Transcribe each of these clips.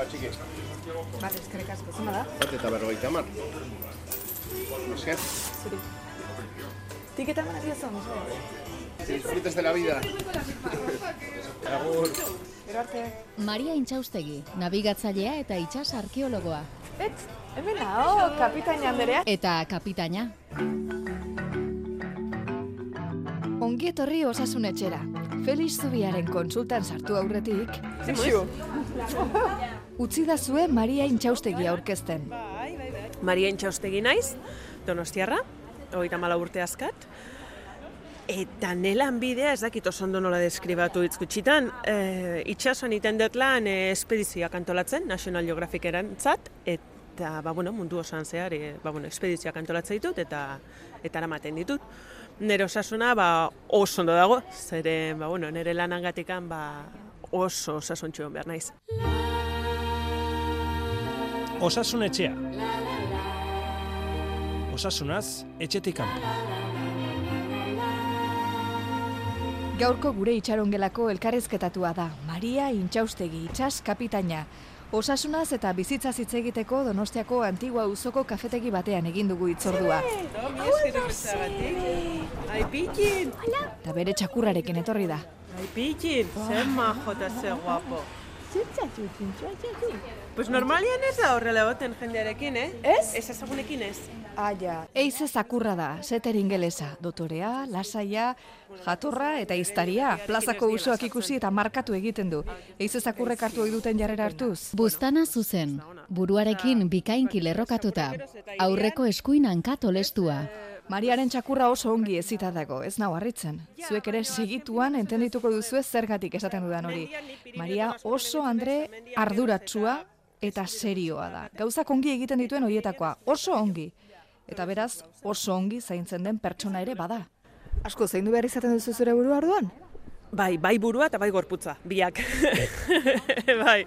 Ba, txiki. Bale, eskerrik asko, zema da? Bat eta berrogeita hamar. Esker, Zuri. Tiketa mana diozu, mesedez. disfrutes de la vida. Agur. Gero arte. Maria Intxaustegi, nabigatzailea eta itsas arkeologoa. Et, hemen hau, kapitain anderea. Eta kapitaina. Ongi etorri osasun etxera. Felix Zubiaren konsultan sartu aurretik, Zixu. Utzi da Maria Intxaustegi aurkezten. Maria Intxaustegi naiz, donostiarra, hogeita mala urte azkat. Eta nelan bidea, ez dakit oso ondo nola deskribatu hitz gutxitan, e, itxasuan iten dut lan e, espedizioak antolatzen, National Geographic erantzat, eta ba, bueno, mundu osoan zehar, e, ba, bueno, espedizioak antolatzen ditut, eta eta eramaten ditut. Nire osasuna ba, oso ondo dago, zere ba, bueno, nire lanangatikan ba, oso osasuntxu egon behar naiz. Osasun etxea. Osasunaz, etxetik kanpo. Gaurko gure itxarongelako elkarrizketatua da. Maria Intxaustegi, itsas kapitaina. Osasunaz eta bizitzaz hitz egiteko Donostiako Antigua Uzoko kafetegi batean egin dugu itzordua. Ai, pikin! Eta bere txakurrarekin etorri da. Ai, pikin! Zer majo eta zer guapo. Pues normalian ez da horrela egoten jendearekin, eh? Ez? Ez ezagunekin ez. Aia. Eize zakurra da, seter ingelesa, dotorea, lasaia, jatorra eta iztaria. Plazako usoak ikusi eta markatu egiten du. Eize zakurrek hartu ohi duten jarrera hartuz. Buztana zuzen, buruarekin bikainki lerrokatuta, aurreko eskuin hankat olestua. Mariaren txakurra oso ongi ezita dago, ez nau harritzen. Zuek ere segituan entendituko duzu zergatik esaten dudan hori. Maria oso andre arduratsua eta serioa da. Gauzak ongi egiten dituen horietakoa, oso ongi. Eta beraz, oso ongi zaintzen den pertsona ere bada. Asko zaindu behar izaten duzu zure burua orduan? Bai, bai burua eta bai gorputza, biak. bai.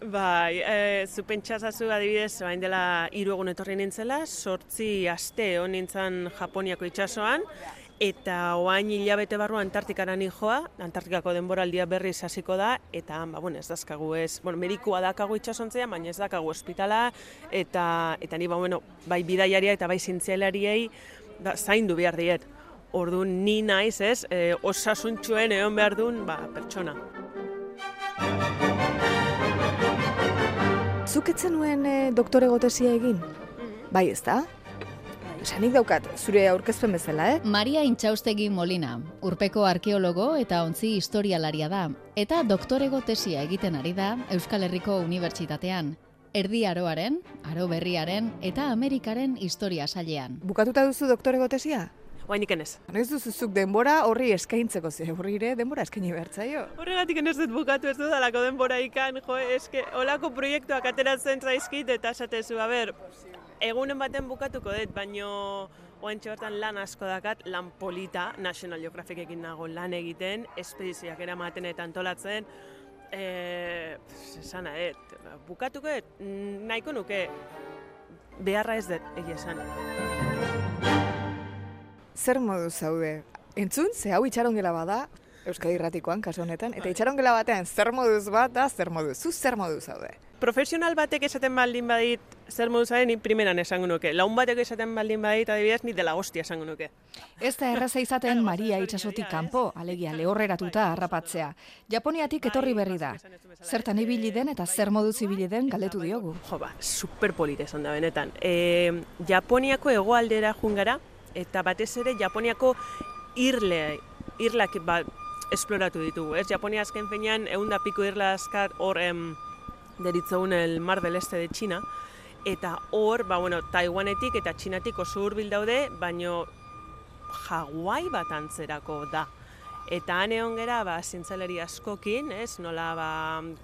Bai, e, zu pentsazazu adibidez, bain dela hiru egun etorri nintzela, sortzi aste hon nintzen Japoniako itsasoan, eta oain hilabete barru Antartikara joa, Antartikako denboraldia berriz hasiko da, eta, ba, bueno, ez dazkagu ez, bueno, medikua dakagu itsasontzea, baina ez dakagu ospitala, eta, eta ni, ba, bueno, bai bidaiaria eta bai zintzialariei, da, zaindu behar diet. Orduan ni naiz, ez, e, osasuntxuen egon behar duen, ba, pertsona. Zuk etzen nuen e, doktore gotesia egin? Bai, ez da? Esanik daukat, zure aurkezpen bezala, eh? Maria Intxaustegi Molina, urpeko arkeologo eta ontzi historialaria da, eta doktorego tesia egiten ari da Euskal Herriko Unibertsitatean. Erdi aroaren, aro berriaren eta Amerikaren historia sailean. Bukatuta duzu doktore gotesia? Oainik enez. Ez duzuzuk denbora horri eskaintzeko ze horri ere denbora eskaini bertzaio. Horregatik ez dut bukatu ez dudalako denbora ikan, jo, eske, olako proiektuak ateratzen zaizkit eta esatezu, a ber, egunen baten bukatuko dut, baino oantxe bertan lan asko dakat, lan polita, National Geographicekin nago lan egiten, espedizioak eramaten eta antolatzen, e, esana, et, bukatuko dut, mm, nahiko nuke, beharra ez dut, egia esan. Zer modu zaude? Entzun, ze hau itxarongela bada, Euskadi Irratikoan, kasu honetan, eta itxarongela batean zer moduz bat da, zer moduz, zu zer modu zaude? Profesional batek esaten baldin badit, zer modu zaren, ni primeran esango nuke. Laun batek esaten baldin badit, adibidez, ni dela hostia esango nuke. Ez da erraza izaten Maria itsasotik kanpo, alegia lehorreratuta harrapatzea. Japoniatik etorri berri da. Zertan ibili den eta zer moduz ibili den galdetu diogu. Jo, ba, super polita esan da benetan. E, Japoniako hegoaldera jungara, eta batez ere Japoniako irle, irlak ba, esploratu ditugu. Ez Japonia azken fenean egun da piko irla askar hor em, deritzogun el Mar del Este de China, eta hor, ba, bueno, Taiwanetik eta Txinatik oso hurbil daude, baino Hawaii bat antzerako da. Eta han egon gera, ba, zientzaleri askokin, ez, nola, ba,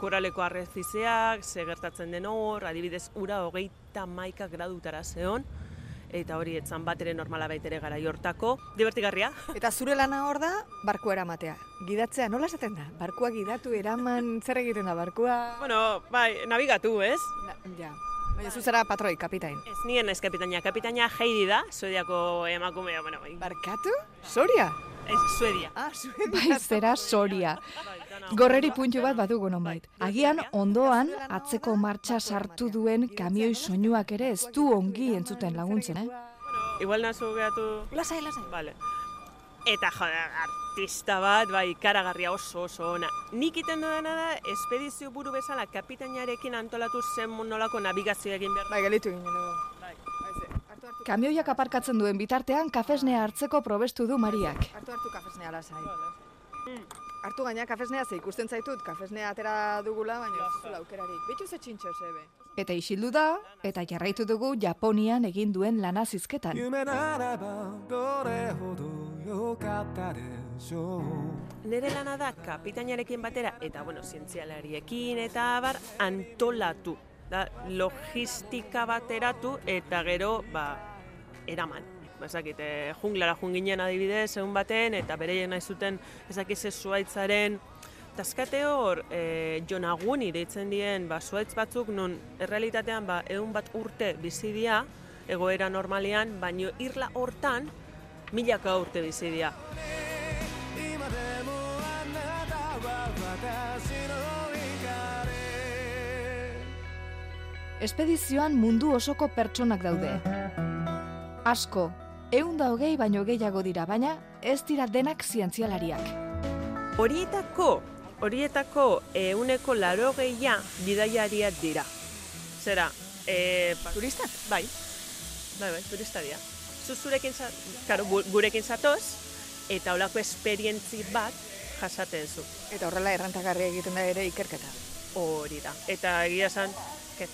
koraleko arrezizeak, ze gertatzen den hor, adibidez, ura hogeita maika gradutara zeon, eta hori etzan bat ere normala baitere gara hortako. Divertigarria. Eta zure lana hor da, barkua eramatea. Gidatzea, nola esaten da? Barkua gidatu, eraman, zer egiten da barkua? Bueno, bai, nabigatu, ez? Na, ja. Baina zu zara patroi, kapitain. Ez nien ez kapitaina, kapitaina Heidi da, Suediako emakumea, bueno, bai. Barkatu? Soria? Ez, Suedia. Ah, Suedia. Bai, zera Soria. Bai, Gorreri puntu bat badugu nonbait. Agian ondoan atzeko martxa sartu duen kamioi soinuak ere ez du ongi entzuten laguntzen, eh? Igual nazu gehatu... Lasai, lasai. Vale. Eta jode, artista bat, bai, karagarria oso oso ona. Nik iten dudana da, espedizio buru bezala kapitainarekin antolatu zen nolako navigazio egin behar. Bai, gelitu egin dugu. Bai. Kamioiak aparkatzen duen bitartean kafesnea hartzeko probestu du Mariak. Hartu hartu kafesnea lasai. Hartu gaina kafesnea ze ikusten zaitut, kafesnea atera dugula, baina ez zula aukerarik. Betxu ze txintxo zebe. Eta isildu da, eta jarraitu dugu Japonian egin duen lanazizketan. 夢 Nere lana da kapitainarekin batera, eta bueno, zientzialariekin eta bar antolatu. Da, logistika bateratu eta gero, ba, eraman. Bazakit, e, eh, junglara junginen adibidez, egun baten, eta bereien nahi zuten, ezakit ze zuaitzaren, Tazkate hor, eh, e, jonaguni deitzen dien, ba, zuaitz batzuk non errealitatean ba, egun bat urte bizi dia, egoera normalean, baino irla hortan milaka urte bizi dira. Espedizioan mundu osoko pertsonak daude. Asko, eunda hogei baino gehiago dira, baina ez dira denak zientzialariak. Horietako, horietako euneko laro gehia bidaiariak dira. Zera, e, turistak? Bai, bai, bai, turista dira. Zuzurekin, za, karo, gu- gurekin zatoz, eta olako esperientzi bat jasaten zu. Eta horrela errantagarria egiten da ere ikerketa. Hori da. Eta egia esan,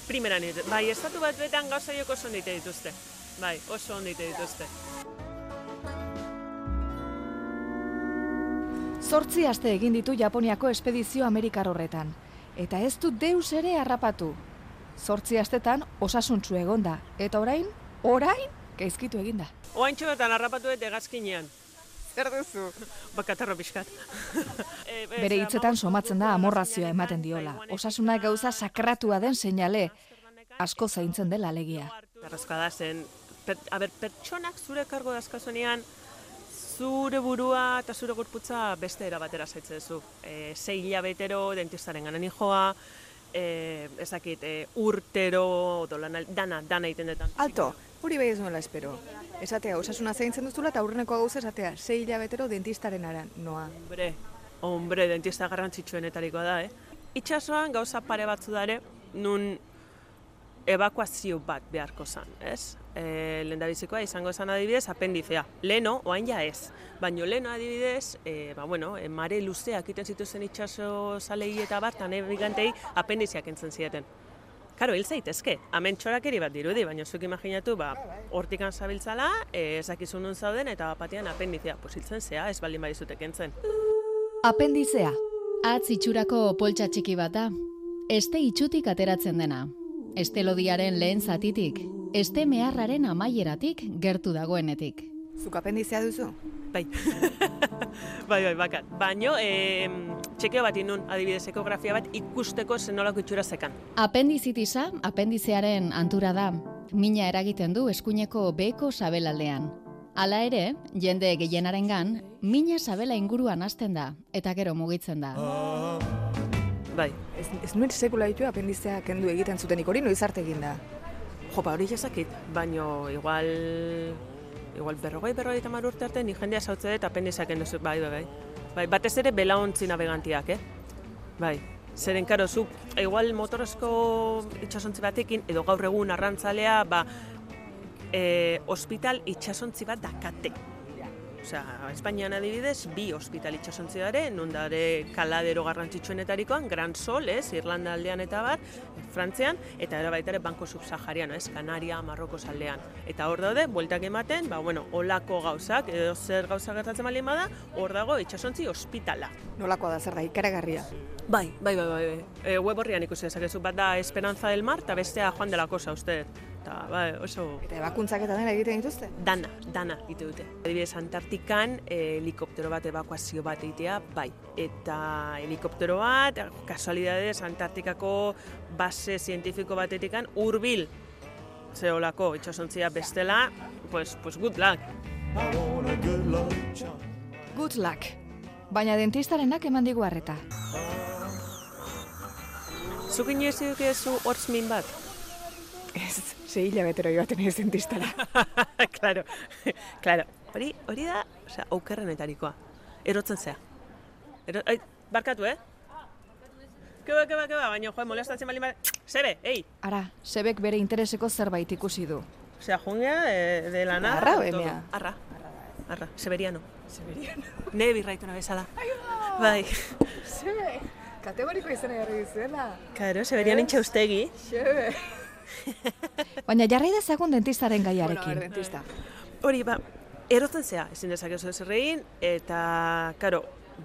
primeran dit- bai, estatu bat betan gauza joko oso ondite dituzte. Bai, oso ondite dituzte. Zortzi aste egin ditu Japoniako espedizio Amerikar horretan. Eta ez du deus ere harrapatu. Zortzi astetan osasuntsu egonda. Eta orain, orain, gaizkitu eginda. Oaintxo betan harrapatu dut egazkinean. Zer duzu? Bakatarro pixkat. E, e, Bere hitzetan somatzen da amorrazioa ematen eta diola. Osasuna gauza sakratua den seinale. Asko zaintzen dela alegia. Arrazkoa da zen, per, a ber, pertsonak zure kargo dazkazunean, zure burua eta zure gorputza beste era batera zaitzen duzu. E, sei hilabetero dentistaren ganan joa, e, ezakit, e, urtero, odo, lana, dana, dana egiten detan. Alto, hori bai ez nuela espero. Esatea, osasuna zaintzen duzula eta aurreneko gauza esatea, sei hilabetero dentistaren aran, noa. Hombre, hombre, dentista garrantzitsuenetarikoa da, eh? Itxasoan gauza pare batzu dare, nun evakuazio bat beharko zan, ez? E, lehendabizikoa izango zan adibidez apendizea. Leno, oain ja ez. Baino leno adibidez, e, ba, bueno, e, mare luzeak iten zituzen itxaso zalei eta bat, eta navigantei apendiziak entzen zieten. Karo, hil zaitezke, hemen txorakeri bat dirudi, baina zuk imaginatu, ba, hortikan zabiltzala, e, ezakizu nun zauden, eta batean apendizea, pues hiltzen zea, ez baldin badizute kentzen. Apendizea. Atz itxurako poltsa txiki bat da. Este itxutik ateratzen dena. Este lodiaren lehen zatitik. Este meharraren amaieratik gertu dagoenetik. Zuk apendizea duzu? Bai. bai, bai, bakat. Baino, e, txekeo bat inun, adibidez, ekografia bat ikusteko zenolako itxura zekan. Apendizitisa, apendizearen antura da. Mina eragiten du eskuineko beheko sabelaldean. Hala ere, jende gehienarengan, mina sabela inguruan hasten da, eta gero mugitzen da. Bai. Ez, ez nuen sekula ditu apendizea kendu egiten zutenik hori noiz arte egin da. Jopa, hori jazakit, baino igual... Igual berrogei, berrogei eta urte arte, ni jendea zautze dut apendizak endozu, bai, bai, bai. Bai, batez ere belaontzi navegantiak, eh? Bai. Zeren, karo, zu, igual motorozko itxasontzi batekin, edo gaur egun arrantzalea, ba, e, hospital itxasontzi bat dakate. Osea, Espainian adibidez, bi hospital itxasontzi dare, non dare kaladero garrantzitsuenetarikoan, Gran Sol, ez, Irlanda aldean eta bar, Frantzian, eta era baita ere Banko Subsahariano, ez, Kanaria, Marrokos aldean. Eta hor daude, bueltak ematen, ba, bueno, olako gauzak, edo zer gauza gertatzen baldin bada, hor dago itxasontzi ospitala. Nolakoa da zer da, ikaragarria. Bai, bai, bai, bai. E, web horrian ikusi dezakezu, bat da Esperanza del Mar, eta bestea Juan de la Cosa, uste. Eta, bai, oso... Eta ebakuntzak eta dena egiten dituzte? Dana, dana ite dute. Adibidez, Antartikan eh, helikoptero bat evakuazio bat egitea, bai. Eta helikoptero bat, kasualidadez, Antartikako base zientifiko batetikan hurbil zeolako itxasontzia bestela, pues, pues good luck. Good luck. Baina dentistarenak eman digu harreta. Zuk inoiz edukezu hortz min bat? Ez, sei hilabetero joaten ez dentistara. claro, claro. Hori, hori da, osea, aukerrenetarikoa. Erotzen zea. Ero, ai, barkatu, eh? Keba, keba, keba, baina, joe, molestatzen bali bali... Sebe, ei! Ara, sebek bere intereseko zerbait ikusi du. Osea, jungea, de, de la nada... Arra o todo. emea? Arra. Arra, seberiano. Seberiano. Ne birraituna bezala. Bai. Xebe, kategoriko izena jarri dizuela. Claro, seberian intxaustegi. Xebe. Baina jarrai dezagun dentistaren Bueno, gaiarekin. ver, dentista. Hori, ba, erotzen zea, ezin dezakezu ez egin, eta, karo,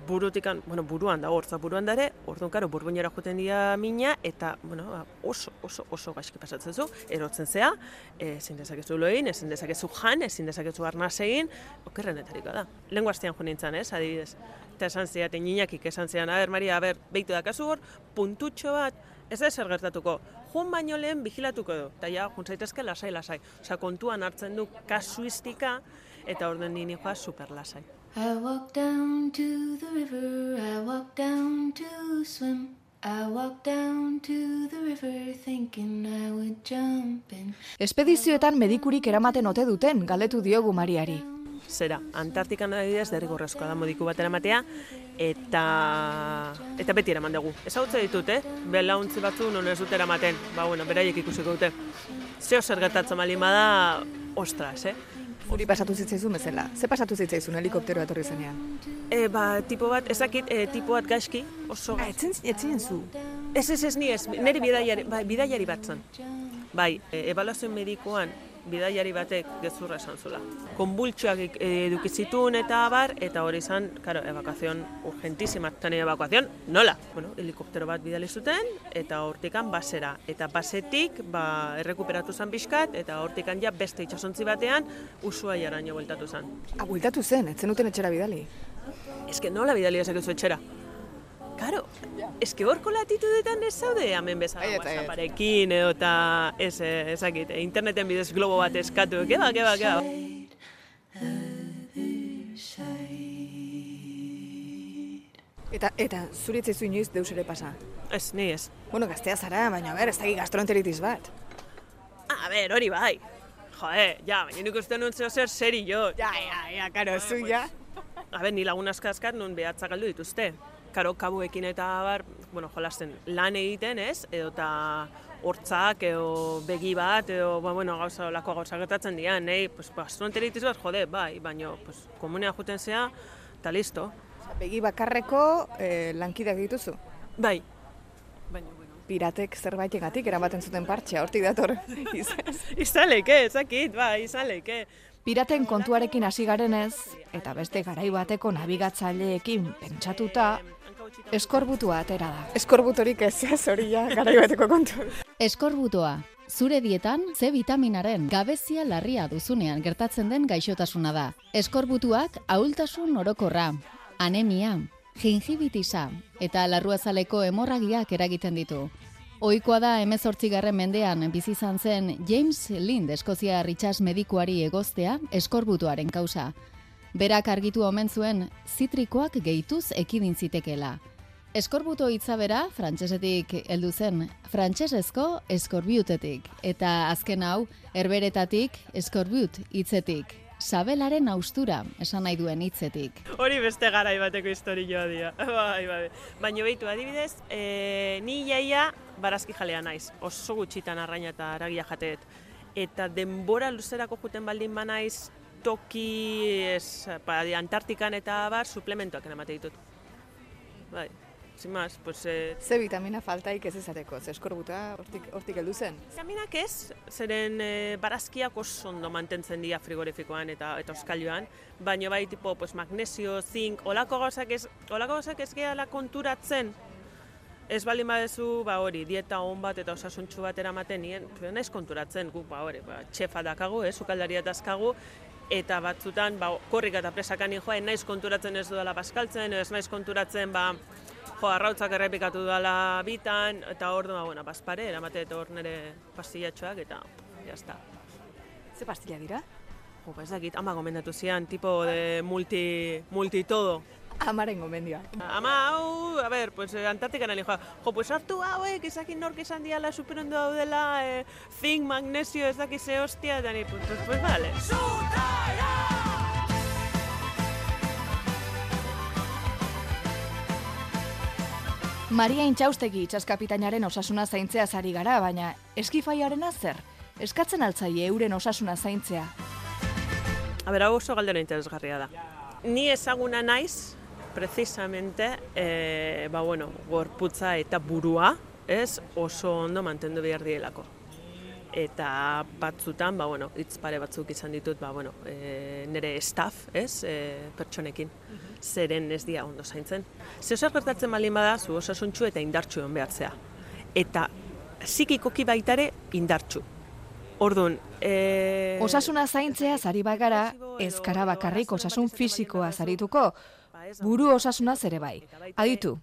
burutikan, bueno, buruan da, hortza buruan dare, orduan, karo, burbuinera joten dira mina, eta, bueno, ba, oso, oso, oso gaizki pasatzen zu, erotzen zea, ezin dezakezu lo egin, ezin dezakezu jan, ezin dezakezu arnaz egin, okerrenetariko da. Lengo astean jo nintzen, ez, adibidez. Eta esan ziaten, ninakik esan zian, a ber, Maria, a ber, beitu dakazu hor, puntutxo bat, ez da zer gertatuko. Jun baino lehen vigilatuko du, eta ja, jun zaitezke lasai, lasai. Osea, kontuan hartzen du kasuistika, eta orden nini joa super lasai. I walk down to the river, I walk down to swim. I walk down to the river thinking I would jump in. Espedizioetan medikurik eramaten ote duten, galdetu diogu Mariari. Zera, Antartikan adibidez derrigorrezkoa da modiku bat eramatea, eta, eta beti eraman dugu. Ezagutze ditut, eh? Belauntzi batzu non ez dut eramaten, ba, bueno, beraiek ikusiko dute. Zeo zer gertatzen bali bada, ostras, eh? Zuri pasatu zitzaizun bezala. Ze pasatu zitzaizun helikopteroa etorri zenean? E, ba, tipo bat, ez dakit, e, tipo bat gaizki, oso Ah, etzen, etzen zu. Ez, ez, ez, ni ez, niri bidaiari, bai, bidaiari bat zen. Bai, e, ebaluazio medikoan bidaiari batek gezurra esan zula. Konbultsuak ik- e, eduki zituen eta abar, eta hori izan, karo, evakuazion urgentísima, eta nire evakuazion, nola? Bueno, helikoptero bat bidali zuten, eta hortikan basera. Eta basetik, ba, errekuperatu zen pixkat, eta hortikan ja beste itxasontzi batean, usua jaraino bueltatu zen. Ah, bueltatu zen, etzen duten etxera bidali. Ez que nola bidali ezakezu etxera? Que horko latitudetan ez zaude hemen bezala. WhatsApparekin edo eta ez, eh, ezakit, eh, interneten bidez globo bat eskatu, keba, keba, keba. Eta, eta, zuri etzaizu inoiz deus ere pasa. Ez, ni ez. Bueno, gaztea zara, baina, ber, ez daki gastroenteritis bat. Ah, A ber, hori bai. Joe, ja, baina nik uste nuen zeo zer seri jo. Ja, ja, ja, karo, zu, ja. A ber, ni lagun askaskat nun behatza galdu dituzte. Karo, kabuekin eta bar, bueno, jolasten lan egiten, ez? Edo eta hortzak, edo begi bat, edo, ba, bueno, gauza, lako gauza gertatzen dian, nahi, pues, gastroenteritis bat, jode, bai, baino, pues, komunea juten zea, eta listo. Begi bakarreko eh, lankideak dituzu. Bai. Baina, bueno. Piratek zerbaitegatik eramaten zuten partxea, hortik dator. Izaleke, ezakit, bai, izaleke. Piraten kontuarekin hasi garenez, eta beste garai bateko nabigatzaileekin pentsatuta, eskorbutua atera da. Eskorbutorik ez, ez hori ja, bateko kontu. Eskorbutoa. Zure dietan C vitaminaren gabezia larria duzunean gertatzen den gaixotasuna da. Eskorbutuak ahultasun orokorra, anemia, gingibitisa eta larruazaleko hemorragiak eragiten ditu. Ohikoa da 18. mendean bizi izan zen James Lind Eskozia Ritxas medikuari egoztea eskorbutuaren kausa. Berak argitu omen zuen zitrikoak gehituz ekidin zitekeela. Eskorbuto hitza bera frantsesetik heldu zen, frantsesezko eskorbiutetik eta azken hau herberetatik eskorbiut hitzetik. Sabelaren austura esan nahi duen hitzetik. Hori beste garai bateko historioa dira. bai, bai. Baina behitu, adibidez, e, ni jaia barazki jalea naiz. Oso gutxitan arraina eta aragia jateet. Eta denbora luzerako juten baldin banaiz toki ez, ba, Antartikan eta bar suplementoak emate ditut. Bai, sin más, pues... Eh, Ze vitamina faltaik ez ezareko, ze eskorbuta hortik, hortik heldu zen. Vitaminak ez, zeren e, barazkiak oso ondo mantentzen dira frigorifikoan eta eta oskailuan, baina bai tipo pues, magnesio, zink, olako gauzak ez, olako gauzak ez gehala konturatzen, ez baldin badezu, ba hori, dieta on bat eta osasuntsu bat eramaten nien, naiz konturatzen, guk ba hori, ba, txefa dakagu, eh, sukaldaria dazkagu, eta batzutan, ba, korrik eta presakan joa, naiz konturatzen ez dudala paskaltzen, ez naiz konturatzen, ba, jo, arrautzak errepikatu dudala bitan, eta hor, ba, bueno, paspare, eramate eta hor nire pastillatxoak, eta, jazta. Ze pastilla dira? Jo, ez dakit, ama gomendatu zian, tipo de multi, multi todo. Amaren gomendioa. Ama hau, a ber, pues, eh, Antartikan joa. Jo, pues hartu hauek, ezakin nork esan diala superondo daudela, eh, zinc, magnesio, ez dakiz ze hostia, eta ni, pues, pues, pues, vale. Maria Intxaustegi itxaskapitainaren osasuna zaintzea zari gara, baina eskifaiarena zer? Eskatzen altzaie euren osasuna zaintzea. A ber, hau oso galdera interesgarria da. Ni ezaguna naiz, precisamente, e, ba, bueno, gorputza eta burua, ez, oso ondo mantendu behar dielako. Eta batzutan, ba, bueno, hitz pare batzuk izan ditut, ba, bueno, e, nire staff, ez, e, pertsonekin, zeren ez dia ondo zaintzen. Ze zer gertatzen baldin bada, zu osasuntxu eta indartxu egon behartzea. Eta psikikoki baitare indartxu. Orduan, e... Osasuna zaintzea zari bagara, ez kara bakarrik osasun fisikoa zarituko, buru osasuna ere bai. Aditu,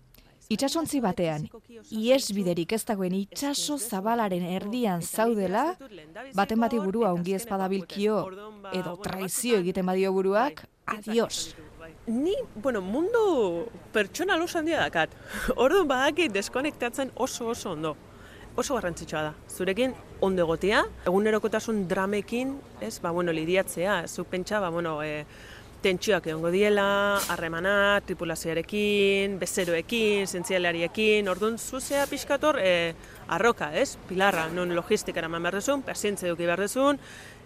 itxasontzi batean, ies biderik ez dagoen itxaso zabalaren erdian zaudela, baten bati burua ongi ez badabilkio, edo traizio egiten badio buruak, adios. Ni, bueno, mundu pertsonal oso handia dakat. Orduan badakit deskonektatzen oso oso ondo. Oso garrantzitsua da. Zurekin ondo egotea, egunerokotasun dramekin, ez, ba, bueno, lidiatzea, zuk pentsa, ba, bueno, e, tentsioak egongo diela, harremana, tripulazioarekin, bezeroekin, zientzialariekin, orduan zuzea pixkator e, arroka, ez? Pilarra, non logistikara eman behar duzun, pazientzia eduki behar duzun,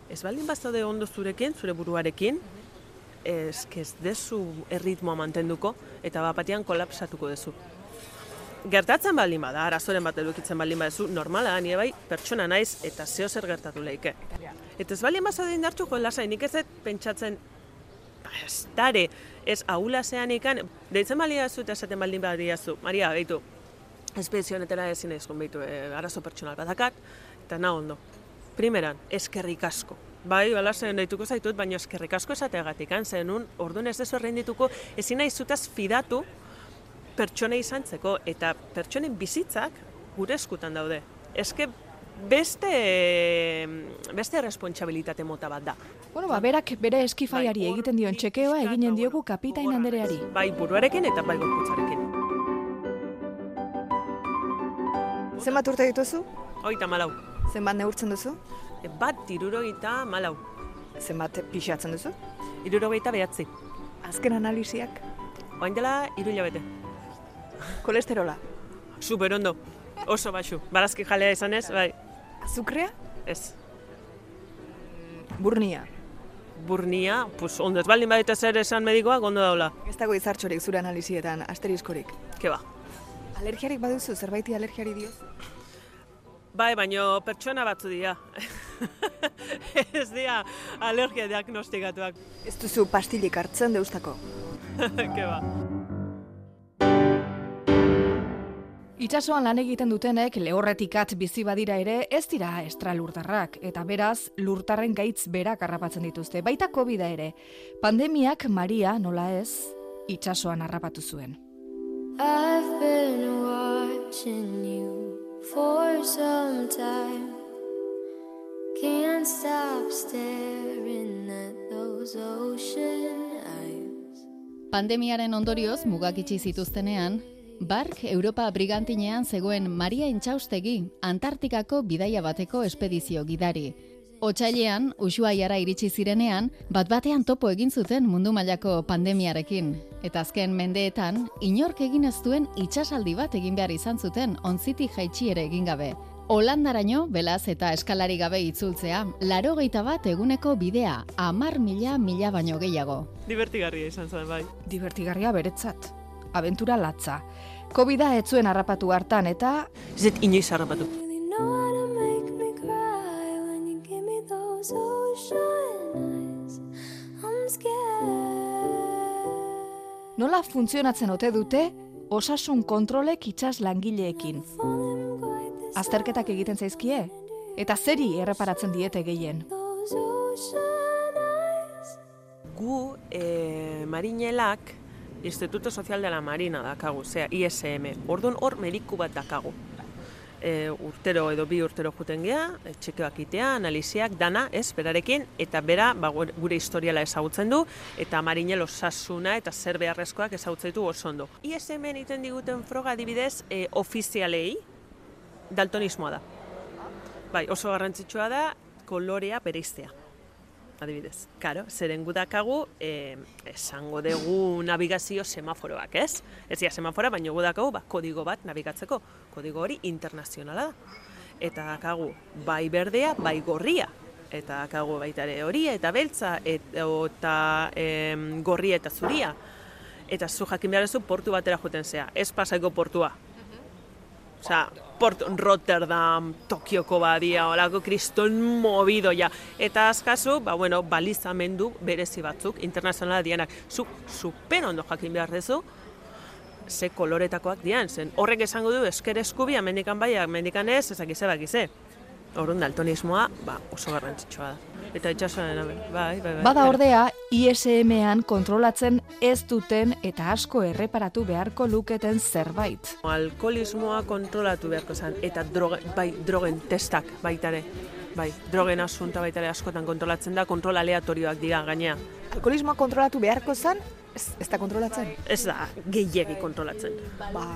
ez baldin bazaude ondo zurekin, zure buruarekin, ez, ez dezu erritmoa mantenduko, eta bapatean kolapsatuko duzu. Gertatzen baldin bada, arazoren bat edukitzen baldin baduzu, normala da, bai, pertsona naiz eta zeo zer gertatu leike. Eta ez baldin bazaude indartxu, jo, lasai, nik ez pentsatzen, ba, ez ahula zean ikan, deitzen baldin baduzu eta esaten baldin badiazu, Maria, behitu, espedizionetera ezin ezkon behitu, e, arazo pertsonal badakat, eta na ondo. Primeran, eskerrik asko. Bai, balazen deituko zaitut, baina eskerrik asko esateagatik, zenun, orduan ez dezu errendituko, ezin nahi zutaz fidatu pertsonei izantzeko, eta pertsonen bizitzak gure eskutan daude. Eske beste, beste responsabilitate mota bat da. Bueno, ba, berak bere eskifaiari egiten dion txekeoa eginen diogu kapitain andereari. Bai buruarekin eta bai gorputzarekin. Zenbat urte dituzu? Hoita malau. Zenbat neurtzen duzu? E, bat irurogeita malau. Zenbat pixatzen duzu? Irurogeita behatzi. Azken analisiak? Oain dela iru hilabete. Kolesterola? Super ondo. Oso baxu. Barazki jalea izanez, bai. Azukrea? Ez. Burnia? Burnia, pues ondo ez baldin badita zer esan medikoak, ondo daula. Ez dago izartxorik zure analizietan, asteriskorik. Ke ba. Alergiarik baduzu, zerbaiti alergiari dioz? Bai, baino pertsona batzu dira. ez dira alergia diagnostikatuak. Ez duzu pastilik hartzen deustako. Ke ba. Itxasoan lan egiten dutenek lehorretikat bizi badira ere ez dira estralurtarrak eta beraz lurtarren gaitz berak harrapatzen dituzte. Baita covid ere. Pandemiak Maria nola ez itxasoan harrapatu zuen. I've been watching you for some time. Can't stop staring at those ocean eyes. Pandemiaren ondorioz mugak itxi zituztenean, Bark Europa brigantinean zegoen Maria Intxaustegi, Antartikako bidaia bateko espedizio gidari. Otsailean, Ushuaiara iritsi zirenean, bat batean topo egin zuten mundu mailako pandemiarekin. Eta azken mendeetan, inork egin ez duen itsasaldi bat egin behar izan zuten onzitik jaitsi ere egin gabe. Holandaraino, belaz eta eskalari gabe itzultzea, laro bat eguneko bidea, amar mila mila baino gehiago. Divertigarria izan zen, bai. Divertigarria beretzat. Abentura latza. Covida ez zuen harrapatu hartan eta Ez dut inoiz harrapatu. Nola funtzionatzen ote dute osasun kontrolek itsas langileekin. Azterketak egiten zaizkie eta zeri erreparatzen diete gehien. Gu, e, marinelak, Instituto Sozial de la Marina dakagu, zera, ISM. Orduan hor mediku bat dakagu. e, urtero edo bi urtero juten gea, e, txekeoak itea, analiziak, dana, ez, berarekin, eta bera ba, gure historiala ezagutzen du, eta marinel osasuna eta zer beharrezkoak ezagutzen ditu oso ondo. ISM-en egiten diguten froga adibidez, e, ofizialei, daltonismoa da. Bai, oso garrantzitsua da kolorea bereiztea. Adibidez, karo, zeren gudakagu, eh, esango dugu navigazio semaforoak, ez? Ez dira semafora, baina gudakagu, ba, kodigo bat nabigatzeko. Kodigo hori internazionala da. Eta dakagu, bai berdea, bai gorria. Eta dakagu baita ere horia eta beltza, et, eta em, gorria eta zuria. Eta zu jakin behar portu batera joten zea, ez pasaiko portua. Osea, Port Rotterdam, Tokioko badia, olako kriston movido ja. Eta azkazu, ba, bueno, balizamendu berezi batzuk, internazionala dianak. Zu, super ondo jakin behar dezu, ze koloretakoak dian, zen horrek esango du esker eskubia, mendikan bai, mendikan ez, ezakize bakize. Orduan daltonismoa, ba, oso garrantzitsua da. Eta itxasoaren, bai, bai, bai. Bada ordea, ISM-an kontrolatzen ez duten eta asko erreparatu beharko luketen zerbait. Alkoholismoa kontrolatu beharko zen, eta droge, bai, drogen testak baitare. Bai, drogen asunta baitare askotan kontrolatzen da, kontrol aleatorioak dira gainea. Alkoholismoa kontrolatu beharko zen, ez, ez da kontrolatzen. Ez da, gehiegi kontrolatzen. Ba,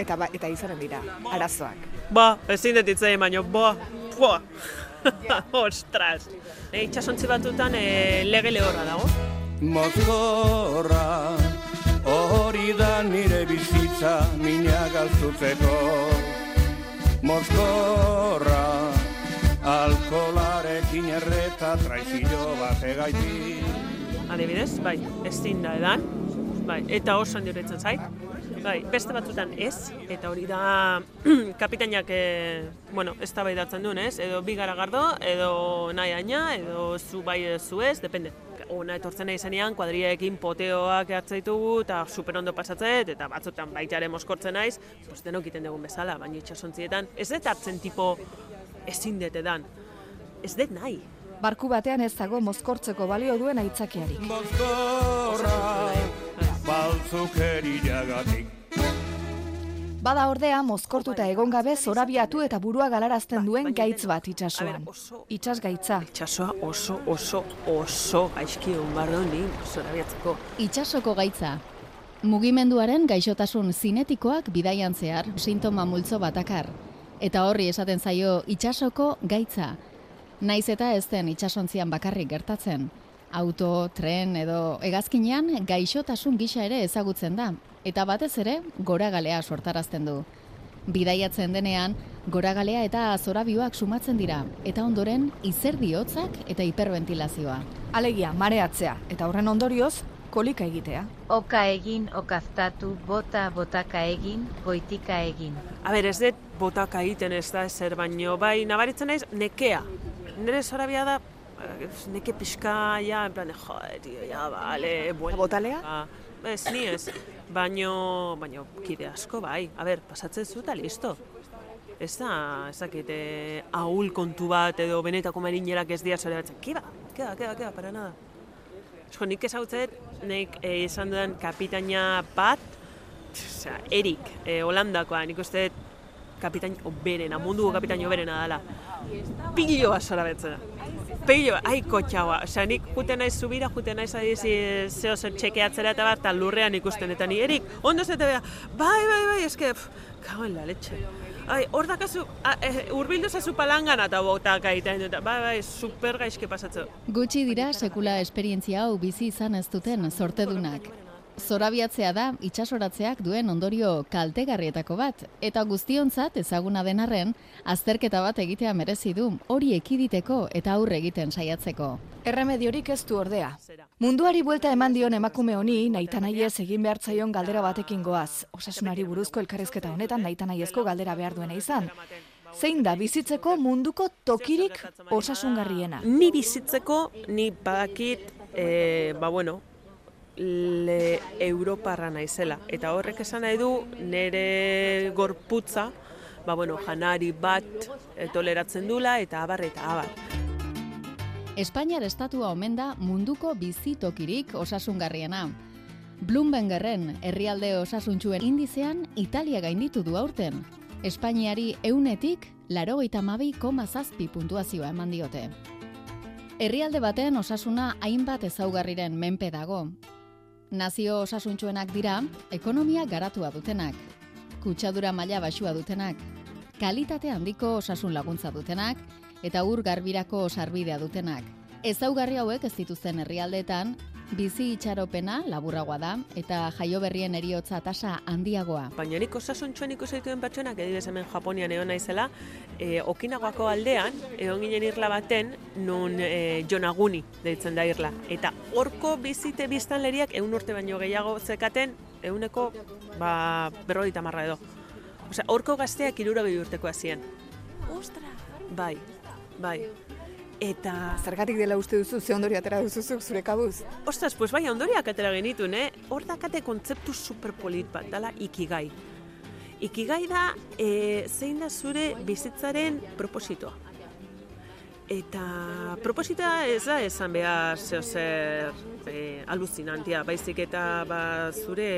eta, ba, eta izanen dira, arazoak. Ba, ezin dut hitzei, baino, ba, pua. Ostras. E, itxasontzi batutan e, lege lehorra dago. Mozkorra hori da nire bizitza mina galtzutzeko Mozkorra alkolarekin erreta traizio bat egaitik Adibidez, bai, ezin da edan. Bai, eta oso handi horretzen zait. Bai, beste batzutan ez, eta hori da kapitainak, e, bueno, ez da duen, ez? Edo bi garagardo, edo nahi aina, edo zu bai edo zu ez, depende. Ona etortzen nahi zenean, kuadriaekin poteoak hartzen ditugu, eta super ondo pasatzet, eta batzutan baita ere moskortzen naiz, pues denok iten dugun bezala, baina itxasontzietan, ez dut hartzen tipo ezin dut edan. Ez dut nahi. Barku batean ez dago mozkortzeko balio duen aitzakiarik. Mozkorra baltzukeriagatik Bada ordea, mozkortuta egon gabe zorabiatu eta burua galarazten duen gaitz bat itsasoan. Itsas gaitza. Itxasoa oso, oso, oso gaizki egon du ni zorabiatzeko. Itsasoko gaitza. Mugimenduaren gaixotasun zinetikoak bidaian zehar sintoma multzo batakar. Eta horri esaten zaio itsasoko gaitza. Naiz eta ez den itsasontzian bakarrik gertatzen. Auto, tren edo hegazkinean gaixotasun gisa ere ezagutzen da. Eta batez ere goragalea sortarazten du. Bidaiatzen denean, goragalea eta zorabioak sumatzen dira, eta ondoren izerdi hotzak eta hiperventilazioa. Alegia, mareatzea, eta horren ondorioz, kolika egitea. Oka egin, okaztatu, bota, botaka egin, goitika egin. A ber, ez dut botaka egiten ez da ezer baino, bai, nabaritzen naiz, nekea. Nire zorabia da, neke pixka, ja, en plan, jo, tío, ja, vale, bueno. Botalea? Ah, ez, ni ez. Baino, baino, kide asko, bai. A ber, pasatzen zu eta listo. Ez da, ez dakit, eh, ahul kontu bat edo benetako marinerak ez dira zore batzen. Kiba, keba, keba, keba, para nada. Esko, nik ezagutzet, nik eh, izan dudan kapitaina bat, osea, Erik, eh, Holandakoa, nik uste kapitain oberena, munduko kapitain oberena dela. Piloa zora betzena. Pillo, ai kotxaua. Osea, nik juten naiz zubira, juten naiz adizi zeo zer txekeatzera eta bat, eta lurrean ikusten. Eta ni, Erik, ondo zete beha, bai, bai, bai, eske, pff, en la leche. Ai, hor dakazu, eh, urbildu zazu palangan eta botak egiten dut. Bai, bai, super gaizke pasatzen. Gutxi dira sekula esperientzia hau bizi izan ez duten sortedunak. Zorabiatzea da itsasoratzeak duen ondorio kaltegarrietako bat, eta guztiontzat ezaguna den arren, azterketa bat egitea merezi du, hori ekiditeko eta aurre egiten saiatzeko. Erremediorik ez du ordea. Munduari buelta eman dion emakume honi, naita nahiez egin behar zaion galdera batekin goaz. Osasunari buruzko elkarrizketa honetan naita nahiezko galdera behar duena izan. Zein da bizitzeko munduko tokirik osasungarriena? Ni bizitzeko, ni badakit, e, ba bueno, le Europarra naizela. Eta horrek esan nahi du nire gorputza, ba bueno, janari bat toleratzen dula eta abar eta abar. Espainiar estatua omen da munduko bizitokirik osasungarriena. Bloombergerren herrialde osasuntxuen indizean Italia gainditu du aurten. Espainiari eunetik larogeita mabi koma zazpi puntuazioa eman diote. Herrialde baten osasuna hainbat ezaugarriren menpe dago. Nazio osasuntsuenak dira, ekonomia garatua dutenak, kutsadura maila basua dutenak, kalitate handiko osasun laguntza dutenak, eta ur garbirako sarbidea dutenak. Ezaugarri hauek ez dituzten herrialdeetan, bizi itxaropena laburragoa da eta jaio berrien eriotza tasa handiagoa. Baina nik osasuntxuan ikusi dituen pertsonak, adibidez hemen Japonian egon naizela, e, Okinagoako aldean, egon ginen irla baten, nun e, Jonaguni deitzen da irla. Eta horko bizite biztanleriak egun urte baino gehiago zekaten, eguneko ba, berrogeita marra edo. Osea, horko gazteak irurogei urteko hasien. Ostra! Bai, bai. Eta... Zergatik dela uste duzu, ze ondori atera duzuzuk zure kabuz? Ostras, pues bai, ondoriak atera genituen, eh? Hor dakate kontzeptu superpolit bat, dala ikigai. Ikigai da, e, zein da zure bizitzaren propositoa. Eta proposita ez da esan behar zeo zer e, aluzinantia, baizik eta ba, zure,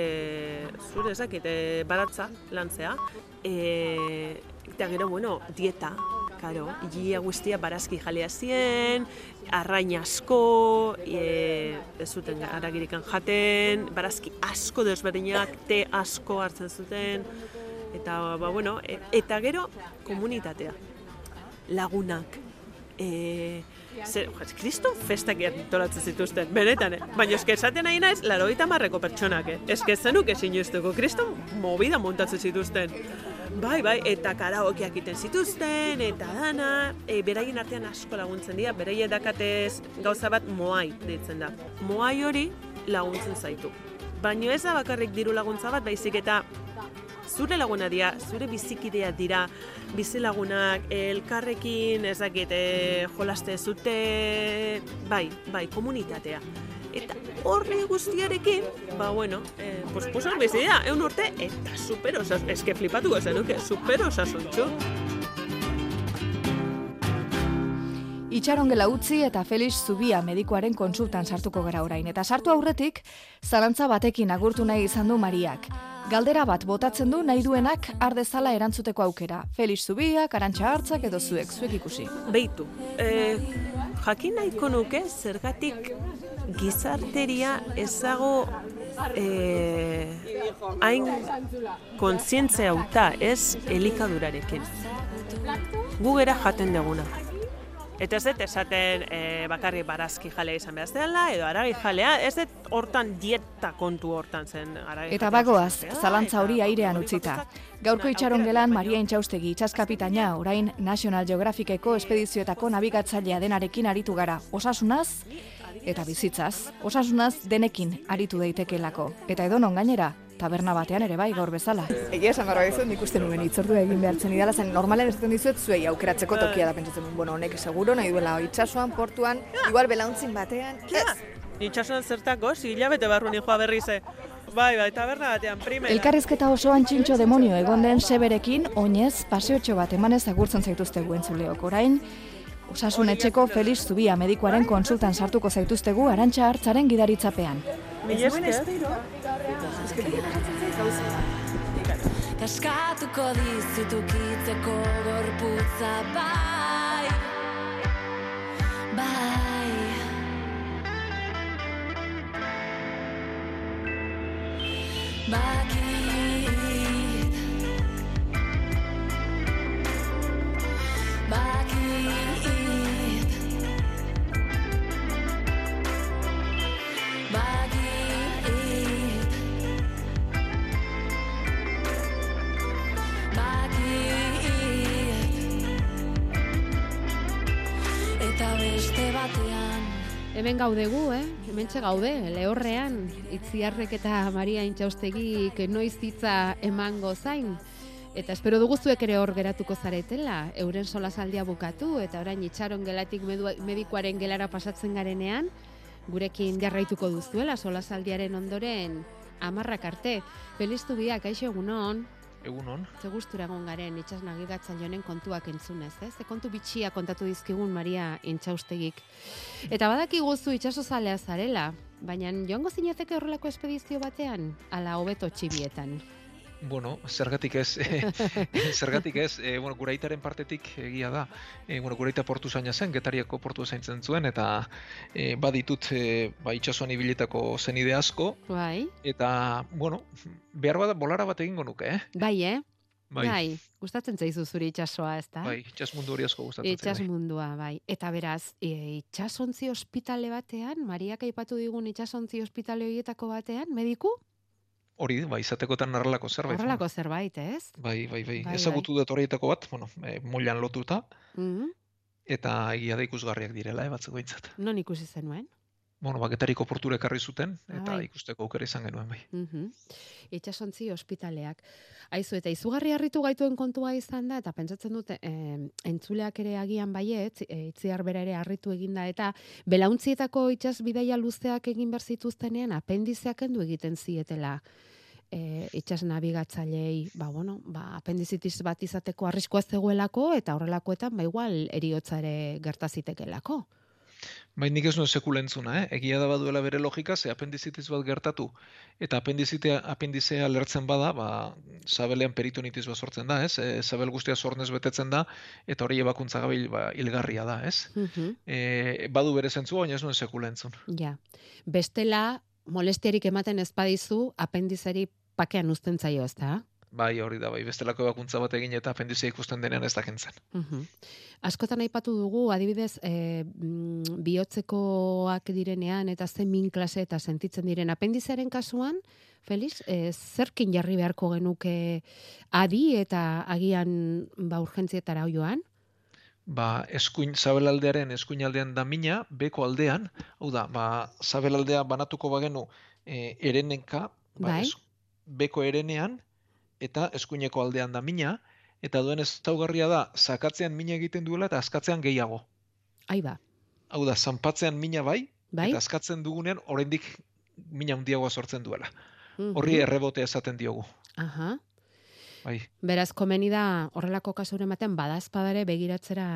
zure ezakite baratza lantzea. E, eta gero, bueno, dieta, Karo, ia guztia barazki jalea zien, arrain asko, e, ez zuten aragirikan jaten, barazki asko desberdinak, te asko hartzen zuten, eta, ba, bueno, e, eta gero komunitatea, lagunak, e, Zer, jo, kriston festak antolatzen zituzten, benetan, eh? Baina eske esaten nahi naiz, laroita marreko pertsonak, eh? Eske zenuk ezin justuko, kriston movida montatzen zituzten. Bai, bai, eta karaokeak egiten zituzten, eta dana, e, beraien artean asko laguntzen dira, beraien dakatez gauza bat moai deitzen da. Moai hori laguntzen zaitu. Baina ez da bakarrik diru laguntza bat, baizik eta zure laguna dira, zure bizikidea dira, bizilagunak elkarrekin, ez dakit, e, jolaste zute, bai, bai, komunitatea. Eta horre guztiarekin, ba, bueno, eh, pues, pues bizi dira, urte, eta super osas, eske flipatuko zenuke, super osasuntxu. Itxaron gela utzi eta Felix Zubia medikuaren konsultan sartuko gara orain. Eta sartu aurretik, zalantza batekin agurtu nahi izan du Mariak. Galdera bat botatzen du nahi duenak ardezala erantzuteko aukera. Felix Zubia, Karantxa Hartzak edo zuek, zuek ikusi. Beitu, eh, jakin nahiko nuke zergatik gizarteria ezago eh, hain kontzientzia hauta ez elikadurarekin. Gu gera jaten deguna. Eta ez dut esaten e, bakarrik barazki jalea izan behar dela, edo aragi jalea, ez dut hortan dieta kontu hortan zen aragi Eta bagoaz, zalantza hori airean utzita. Gaurko itxaron gelan Maria Intxaustegi itxaskapitaina, orain National Geographiceko espedizioetako nabigatzailea denarekin aritu gara. Osasunaz eta bizitzaz. Osasunaz denekin aritu daitekelako. Eta edonon gainera, taberna batean ere bai gaur bezala. Egia esan barra dizut, nik uste nuen hitzordua egin behartzen idala, zen normalen esaten dizuet zuei aukeratzeko tokia da pentsatzen duen, bueno, honek seguro nahi duela itxasuan, portuan, igual belauntzin batean, ez? Itxasuan zertako, si hilabete barru joa berrize. Bai, bai, taberna batean, primera. Elkarrizketa osoan txintxo demonio egon den seberekin, oinez, paseotxo bat emanez agurtzen zaituztegu entzuleok orain, Osasun etxeko Felix Zubia medikuaren konsultan sartuko zaituztegu arantxa hartzaren gidaritzapean. Mila esker. Eskatuko dizitukitzeko gorputza bai. Bai. Bakit Bakit batean Hemen gaudegu, eh? Hementxe gaude, lehorrean, itziarrek eta Maria Intxaustegik noiz hitza emango zain. Eta espero dugu zuek ere hor geratuko zaretela, euren solasaldia bukatu, eta orain itxaron gelatik medikuaren gelara pasatzen garenean, gurekin jarraituko duzuela solasaldiaren ondoren amarrak arte. Feliztu biak, aixo egunon, Egunon. ze gustura egon garen itxas nagigatzaionen kontuak entzunez, ez? Ze kontu bitxia kontatu dizkigun Maria Intxaustegik. Eta badaki guzu itxaso zalea zarela, baina joango zinateke horrelako espedizio batean, ala hobeto txibietan. Bueno, zergatik ez, zergatik ez, e, bueno, gure aitaren partetik egia da, e, bueno, gure aita portu zaina zen, getariako portu zaintzen zuen, eta e, baditut e, ba, itxasuan ibilitako zenide asko, Bai, eta, bueno, behar bada bolara bat egingo nuke, eh? bai, eh? Bai, Bai, gustatzen zaizu zuri itsasoa, ezta? bai, itxas mundu hori asko gustatzen Itsas bai. mundua, bai. Eta beraz, e, itsasontzi ospitale batean, Mariak aipatu digun itsasontzi ospitale horietako batean, mediku? Hori, bai, izatekotan horrelako zerbait. Horrelako zerbait, ez? Bai, bai, bai, Bai, ezagutu dut horietako bat, bueno, e, moilan lotuta, Mhm. eta egia da ikusgarriak direla, eh, batzuk behintzat. Non ikusi zenuen? Bueno, ba, getariko portura ekarri zuten, eta Bai. ikusteko aukera izan genuen, bai. Mhm. Itsasontzi ospitaleak. Aizu, eta izugarri harritu gaituen kontua izan da, eta pentsatzen dute, e, entzuleak ere agian baiet, e, itziar bera ere harritu eginda, eta belauntzietako itsas bidaia luzeak egin behar zituztenean, apendizeak kendu egiten zietela e, itxas nabigatzailei, ba, bueno, ba, apendizitis bat izateko arriskoa zegoelako, eta horrelakoetan, ba, igual, eriotzare gertazitekelako. Bai, nik ez nuen sekula entzuna, eh? Egia da baduela bere logika, ze apendizitis bat gertatu, eta apendizitea, apendizea lertzen bada, ba, sabelean peritonitis bat sortzen da, ez? E, sabel guztia zornez betetzen da, eta hori ebakuntza gabil, ba, hilgarria da, ez? Mhm. E, badu bere zentzua, baina ez nuen sekula entzun. Ja. Bestela, molestiarik ematen ez badizu, apendizari pakean uzten zaio, ez da? Bai, hori da, bai, bestelako ebakuntza bat egin eta apendizia ikusten denean ez da kentzen. Mhm. Askotan aipatu dugu, adibidez, e, bihotzekoak direnean eta zen min klase eta sentitzen diren apendizaren kasuan, Felix, e, zerkin jarri beharko genuke adi eta agian ba urgentzietara joan? Ba, eskuin, sabelaldearen eskuin aldean da mina, beko aldean, hau da, ba, sabelaldea banatuko bagenu e, erenenka, ba, Bai. es- beko erenean, eta eskuineko aldean da mina, eta duen ezaugarria da, sakatzean mina egiten duela eta askatzean gehiago. Ai ba, Hau da, zanpatzean mina bai, bai? eta askatzen dugunean oraindik mina handiagoa sortzen duela. Mhm. Horri errebotea esaten diogu. Aha. Bai, Beraz, komeni da horrelako kasuren batean badazpadare begiratzera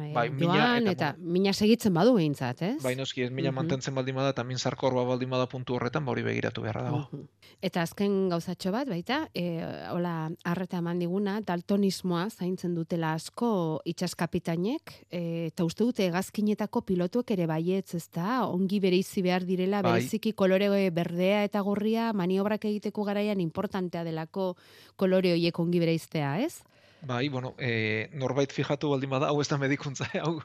e, Bai, mina joan, eta eta, mina segitzen badu behintzat, ez? bai noski ez mina Mhm. mantentzen baldin bada eta min sarkorba baldin bada puntu horretan, ba hori begiratu beharra dago. Mhm. Eta azken gauzatxo bat, baita, e, hola, arreta eman diguna, daltonismoa zaintzen dutela asko itxaskapitainek, e, eta uste dute hegazkinetako pilotuek ere baietz, ez da, ongi bereizi behar direla, Bai. bereziki kolore berdea eta gorria, maniobrak egiteko garaian importantea delako kolore horiek ongi bereiztea, ez? Bai, bueno, e, norbait fijatu baldin bada, hau ez da medikuntza, hau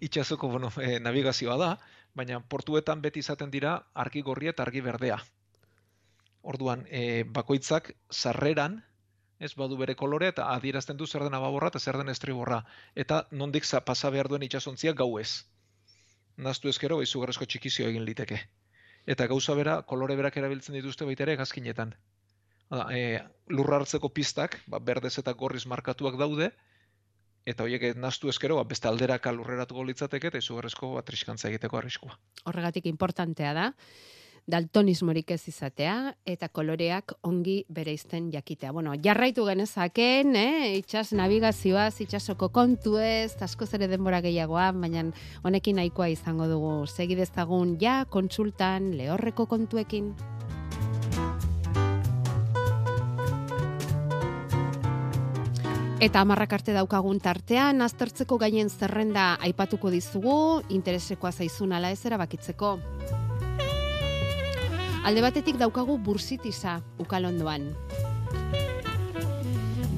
itxasoko, bueno, e, navigazioa da, baina portuetan beti izaten dira argi gorria eta argi berdea. Orduan, e, bakoitzak sarreran, ez badu bere kolorea eta adierazten du zer den ababorra eta zer den estriborra. Eta nondik pasa behar duen itxasontziak gau ez. Naztu ezkero, izugarrezko txikizio egin liteke. Eta gauza bera, kolore berak erabiltzen dituzte baita ere gazkinetan. E, lurra hartzeko pistak, ba, berdez eta gorriz markatuak daude, eta horiek naztu ezkero, ba, beste alderaka lurreratuko litzateke, eta izugarrezko ba, triskantza egiteko arriskua. Horregatik importantea da, daltonismorik ez izatea, eta koloreak ongi bereizten jakitea. Bueno, jarraitu genezaken, eh? itxas navigazioaz, itxasoko kontuez, askoz ere denbora gehiagoan, baina honekin nahikoa izango dugu. Segi dezagun ja kontsultan lehorreko kontuekin. Eta amarrak arte daukagun tartean, aztertzeko gaien zerrenda aipatuko dizugu, interesekoa zaizun ala ez erabakitzeko. Alde batetik daukagu bursitisa ukalondoan.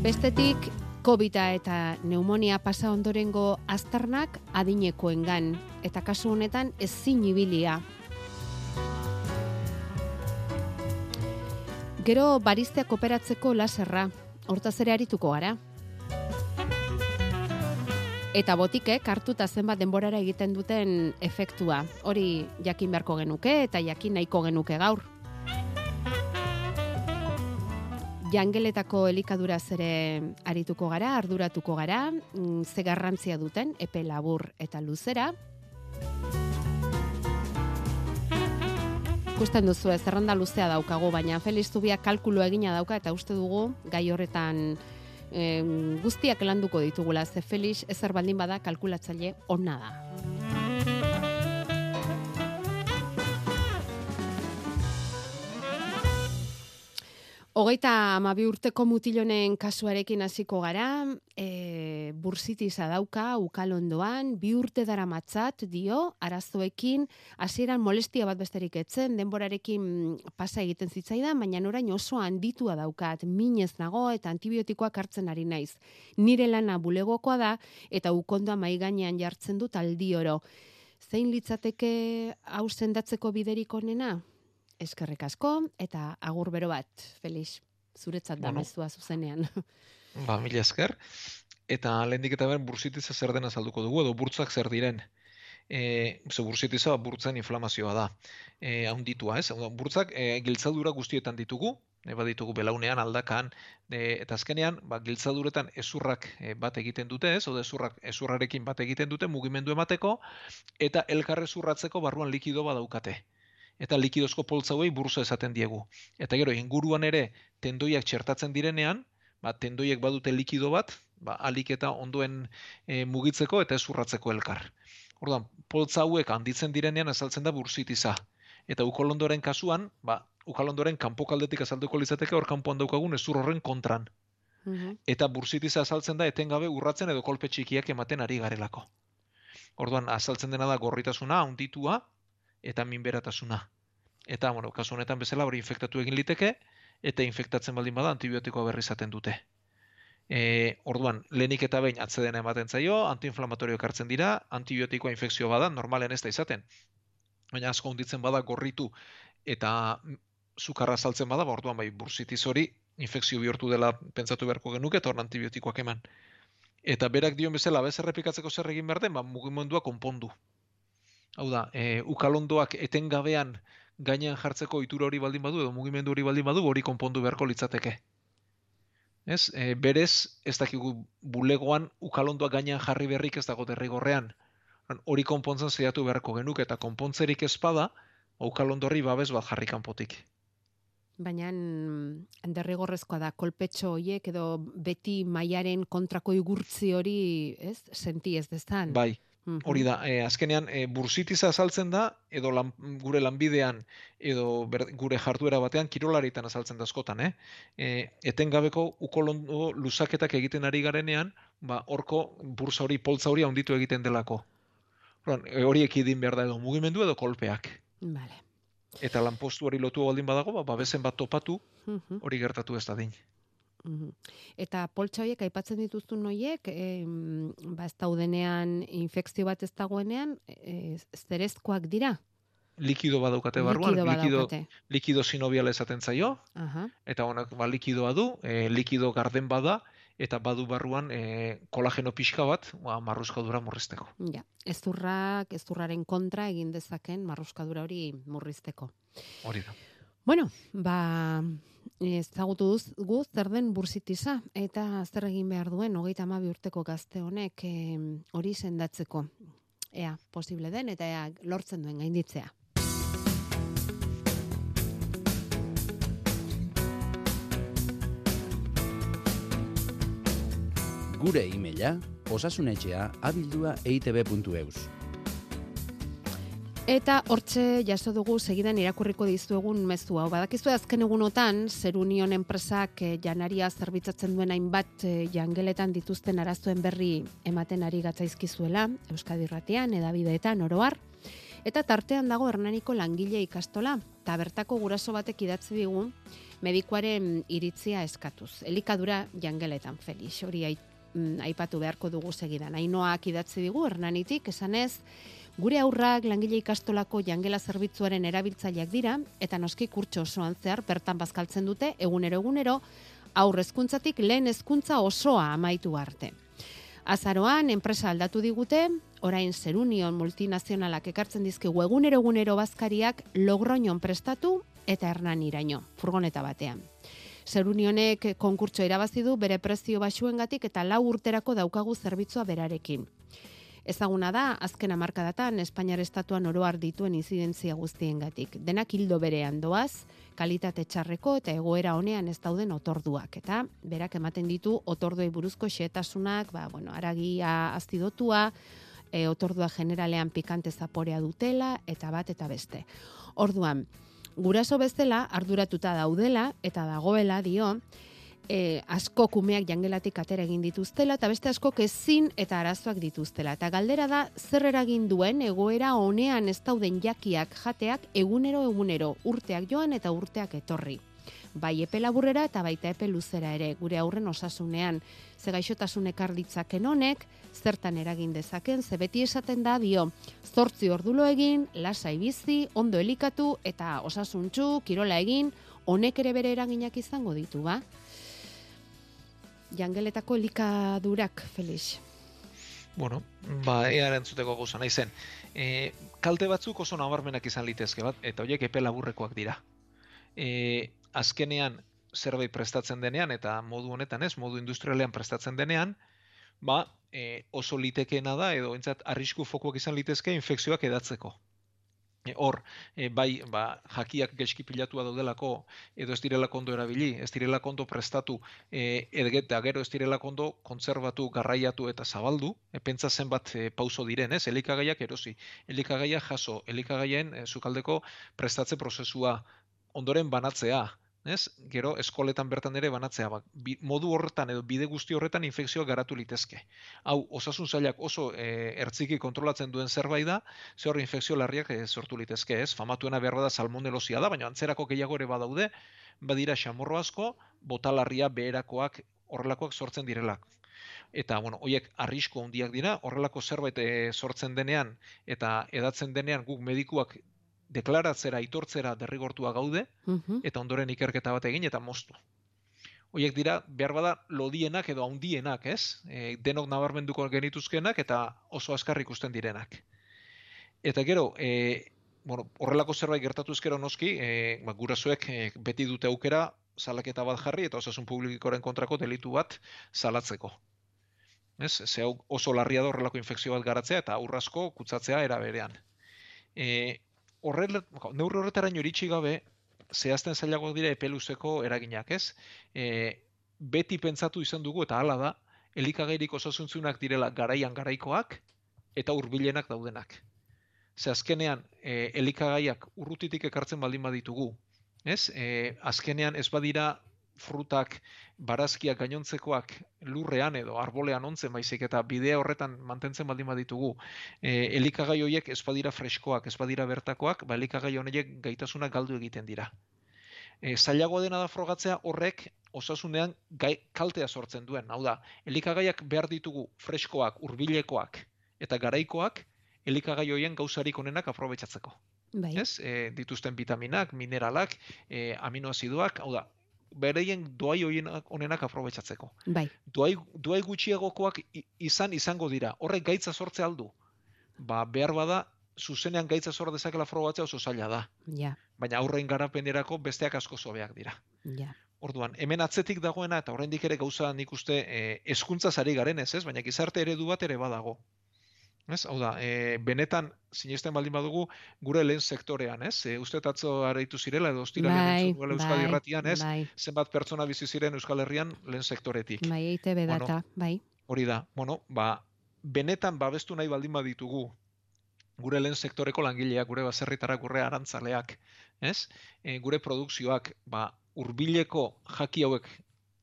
Bestetik, covid eta pneumonia pasa ondorengo aztarnak adinekoengan eta kasu honetan ezin ibilia. Gero baristeak operatzeko laserra, hortaz ere arituko gara. Eta botikek hartuta zenbat denborara egiten duten efektua. Hori jakin beharko genuke eta jakin nahiko genuke gaur. Jangeletako elikaduraz ere arituko gara, arduratuko gara, mm, ze garrantzia duten, epe labur eta luzera. Ikusten duzu ez, zerrenda luzea daukagu, baina Felix Zubia kalkulu egina dauka eta uste dugu gai horretan em, guztiak landuko ditugula, ze Felix ezer baldin bada kalkulatzaile ona da. Hogeita amabi urteko mutilonen kasuarekin hasiko gara, e, bursitiza dauka ukalondoan, bi urte dara matzat, dio, arazoekin, hasieran molestia bat besterik etzen, denborarekin pasa egiten zitzaidan, baina orain oso handitua daukat, minez nago eta antibiotikoak hartzen ari naiz. Nire lana bulegokoa da, eta ukondoa mai gainean jartzen dut aldi oro. Zein litzateke hau sendatzeko biderik onena? Eskerrik asko eta agur bero bat, Felix. Zuretzat da mezua zuzenean. Ba, mila esker. Eta lehendik eta ben bursitiza zer dena salduko dugu, edo burtzak zer diren. E, ze bursitiza burtzen inflamazioa da. E, haunditua, ez? Burtzak e, giltzadura guztietan ditugu, e, baditugu belaunean, aldakan, e, eta azkenean, ba, giltzaduretan ezurrak e, bat egiten dute, ez? Oda ezurrak ezurrarekin bat egiten dute mugimendu emateko, eta elkarre zurratzeko barruan likido badaukate. Eta likidozko poltza hauei bursa esaten diegu. Eta gero, inguruan ere tendoiak txertatzen direnean, ba, tendoiek badute likido bat, ba, alik eta ondoen e, mugitzeko eta ezurratzeko elkar. Orduan, poltza hauek handitzen direnean azaltzen da bursitiza. Eta ukolondoren kasuan, ba, ukalondoren kanpokaldetik azalduko litzateke hor kanpoan daukagun ezur horren kontran. Eta bursitiza azaltzen da etengabe urratzen edo kolpe txikiak ematen ari garelako. Orduan, azaltzen dena da gorritasuna, handitua, eta minberatasuna. Eta, bueno, kasu honetan bezala hori infektatu egin liteke, eta infektatzen baldin bada antibiotikoa berri izaten dute. E, orduan, lehenik eta behin atzedena ematen zaio, antiinflamatorioak hartzen dira, antibiotikoa infekzio bada, normalen ez da izaten. Baina asko hunditzen bada gorritu eta sukarra saltzen bada, ba, orduan bai bursitiz hori infekzio bihurtu dela pentsatu beharko genuke eta hor antibiotikoak eman. Eta berak dion bezala, bez errepikatzeko zer egin behar den, ba, mugimendua konpondu. Hau da, e, ukalondoak etengabean gainean jartzeko itura hori baldin badu edo mugimendu hori baldin badu hori konpondu beharko litzateke. Ez, e, berez, ez dakigu bulegoan ukalondoak gainean jarri berrik ez dago derrigorrean. Hori konpontzen zeiatu beharko genuke eta konpontzerik ezpada, ukalondorri babes bat jarri kanpotik. Baina mm, derrigorrezkoa da kolpetxo hoiek edo beti mailaren kontrako igurtzi hori, ez? Senti ez destan. Bai, Hori da, e, azkenean e, bursitiza azaltzen da, edo lan, gure lanbidean, edo ber, gure jarduera batean, kirolaritan azaltzen da askotan, eh? E, etengabeko ukolondo luzaketak egiten ari garenean, ba, horko bursa hori, poltza hori handitu egiten delako. Orduan, e, hori ekidin behar da edo mugimendu edo kolpeak. Vale. Eta lanpostu hori lotu baldin badago, ba, babesen bat topatu, hori gertatu ez dadin. Eta poltsa horiek aipatzen dituzun horiek, em, ba ez daudenean infekzio bat ez dagoenean, e, zerezkoak dira. Likido badaukate barruan, Likido likido, likido sinobiala esaten zaio, Aha. eta honak ba, likidoa du, e, likido garden bada, eta badu barruan e, kolageno pixka bat, ba, marruskadura murrizteko. Ja, ezurrak, ezurraren kontra egin dezaken marruskadura hori murrizteko. Hori da. Bueno, ba, ezagutu duz gu zer den bursitiza eta zer egin behar duen hogeita hamabi urteko gazte honek em, hori sendatzeko. Ea, posible den eta ea lortzen duen gainditzea. Gure e-maila osasunetxea abildua eitb.eus. Eta hortxe jaso dugu segidan irakurriko dizuegun mezu hau. Badakizu azken egunotan, Zer Union enpresak eh, janaria zerbitzatzen duen hainbat eh, jangeletan dituzten arazoen berri ematen ari gatzaizkizuela, Euskadi Irratian, edabideetan, oroar. Eta tartean dago Hernaniko langile ikastola, eta bertako guraso batek idatzi digu medikuaren iritzia eskatuz. Elikadura jangeletan, Felix, hori mm, aipatu beharko dugu segidan. Ainoak idatzi digu Hernanitik, esanez, Gure aurrak langile ikastolako jangela zerbitzuaren erabiltzaileak dira eta noski kurtso osoan zehar bertan bazkaltzen dute egunero egunero aurre hezkuntzatik lehen hezkuntza osoa amaitu arte. Azaroan enpresa aldatu digute, orain Zerunion multinazionalak ekartzen dizkigu egunero egunero bazkariak Logroñon prestatu eta Hernaniraino, furgoneta batean. Zerunionek konkurtso irabazi du bere prezio baxuengatik eta lau urterako daukagu zerbitzua berarekin. Ezaguna da, azken hamarkadatan Espainiar estatuan oroar dituen inzidentzia guztiengatik. Denak hildo berean doaz, kalitate txarreko eta egoera honean ez dauden otorduak. Eta berak ematen ditu otorduei buruzko xetasunak, ba, bueno, aragia azidotua, e, otordua generalean pikante zaporea dutela, eta bat eta beste. Orduan, guraso bezala arduratuta daudela eta dagoela dio, e, asko kumeak jangelatik atera egin dituztela eta beste askok ezin eta arazoak dituztela. Eta galdera da zer eragin duen egoera honean ez dauden jakiak jateak egunero egunero urteak joan eta urteak etorri. Bai epe laburrera eta baita epe luzera ere gure aurren osasunean. Ze gaixotasun ekar ditzaken honek, zertan eragin dezaken, ze beti esaten da dio, zortzi ordulo egin, lasai bizi, ondo elikatu eta osasuntxu, kirola egin, honek ere bere eraginak izango ditu, ba? Jangeletako elikadurak, Felix. Bueno, ba, ea erantzuteko gauza nahi zen. E, kalte batzuk oso nabarmenak izan litezke bat, eta horiek epe laburrekoak dira. E, azkenean zerbait prestatzen denean, eta modu honetan ez, modu industrialean prestatzen denean, ba, e, oso litekeena da, edo entzat arrisku fokuak izan litezke infekzioak edatzeko. E, Hor, e, bai, ba, jakiak geski pilatua daudelako, edo ez direlako ondo erabili, ez direlako ondo prestatu, e, edgeta gero ez direlako ondo kontzerbatu, garraiatu eta zabaldu, e, pentsa zenbat e, pauso diren, ez? Elikagaiak erosi, elikagaiak jaso, elikagaien e, sukaldeko prestatze prozesua, ondoren banatzea, ez? Gero eskoletan bertan ere banatzea, ba, bi, modu horretan edo bide guzti horretan infekzioak garatu litezke. Hau, osasun zailak oso e, ertziki kontrolatzen duen zerbait da, ze hor infekzio larriak e, sortu litezke, ez? Famatuena behar da salmonelosia da, baina antzerako gehiago ere badaude, badira xamorro asko, botalarria beherakoak horrelakoak sortzen direlak. Eta, bueno, hoiek arrisko handiak dira, horrelako zerbait e, sortzen denean eta edatzen denean guk medikuak deklaratzera, aitortzera derrigortua gaude, Mhm. eta ondoren ikerketa bat egin eta moztu. Hoiek dira, behar bada, lodienak edo handienak, ez? E, denok nabarmenduko genituzkenak eta oso azkar ikusten direnak. Eta gero, e, bueno, horrelako zerbait gertatu ezkero noski, e, ba, gurasoek e, beti dute aukera salaketa bat jarri eta osasun publikoren kontrako delitu bat salatzeko. Ez? Ze hau oso larria da horrelako infekzio bat garatzea eta aurrasko kutsatzea era berean. E, horrela, neurri horretaraino iritsi gabe, zehazten zailagoak dira epe luzeko eraginak, ez? E, beti pentsatu izan dugu eta hala da, elikagairik osasuntzunak direla garaian garaikoak eta hurbilenak daudenak. Ze azkenean, e, elikagaiak urrutitik ekartzen baldin baditugu, ez? E, azkenean ez badira frutak, barazkiak gainontzekoak lurrean edo arbolean ontzen baizik eta bidea horretan mantentzen baldin baditugu, e, elikagai horiek ez badira freskoak, ez badira bertakoak, ba elikagai horiek gaitasunak galdu egiten dira. E, zailagoa dena da frogatzea horrek osasunean gai, kaltea sortzen duen. Hau da, elikagaiak behar ditugu freskoak, hurbilekoak eta garaikoak elikagai horien gauzarik onenak aprobetsatzeko. Bai. Ez? E, dituzten vitaminak, mineralak, e, aminoazidoak, hau da, bereien doai horienak onenak aprobetsatzeko. Bai. Doai, doai gutxiagokoak izan izango dira. Horrek gaitza sortze aldu. Ba, behar bada, zuzenean gaitza sor dezakela frogatzea oso zaila da. Ja, Baina aurrein garapenerako besteak asko zobeak dira. ja. Orduan, hemen atzetik dagoena eta oraindik ere gauza nik uste e, hezkuntza sari garen ez, ez? Baina gizarte eredu bat ere badago. Ez? Hau da, e, benetan sinesten baldin badugu gure lehen sektorean, ez? E, uste atzo araitu zirela edo ostiralean Bai, duela Euskadi bai, irratian, ez? bai. Zenbat pertsona bizi ziren Euskal Herrian lehen sektoretik. Bai, EITB Bueno, data, bai. Hori da, bueno, ba, benetan babestu nahi baldin baditugu gure lehen sektoreko langileak, gure baserritarrak, gure arantzaleak, ez? E, gure produkzioak, ba, hurbileko jaki hauek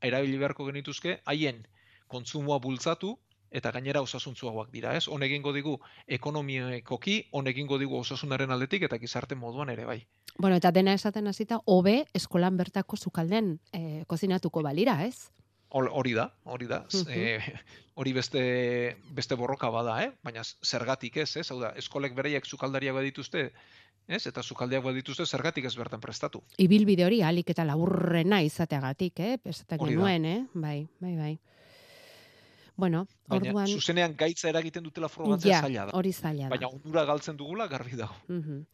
erabili beharko genituzke, haien kontsumoa bultzatu eta gainera osasuntzuagoak dira, ez? Hon egingo digu ekonomikoki, hon egingo digu osasunaren aldetik eta gizarte moduan ere bai. Bueno, eta dena esaten hasita hobe eskolan bertako sukalden eh, kozinatuko balira, ez? Hor- Hori da, hori da. Mhm. eh, hori beste beste borroka bada, eh? Baina zergatik ez, ez? Hau da, eskolek bereiek sukaldariak badituzte, ez? Eta sukaldeak badituzte zergatik ez bertan prestatu. Ibilbide hori alik eta laburrena izateagatik, eh? Esaten genuen, eh? Bai, bai, bai. Bueno, Baina orduan... zuzenean gaitza eragiten dutela frogatzea Ja, zaila da. hori zaila da. Baina onura galtzen dugula garbi dago. Mhm.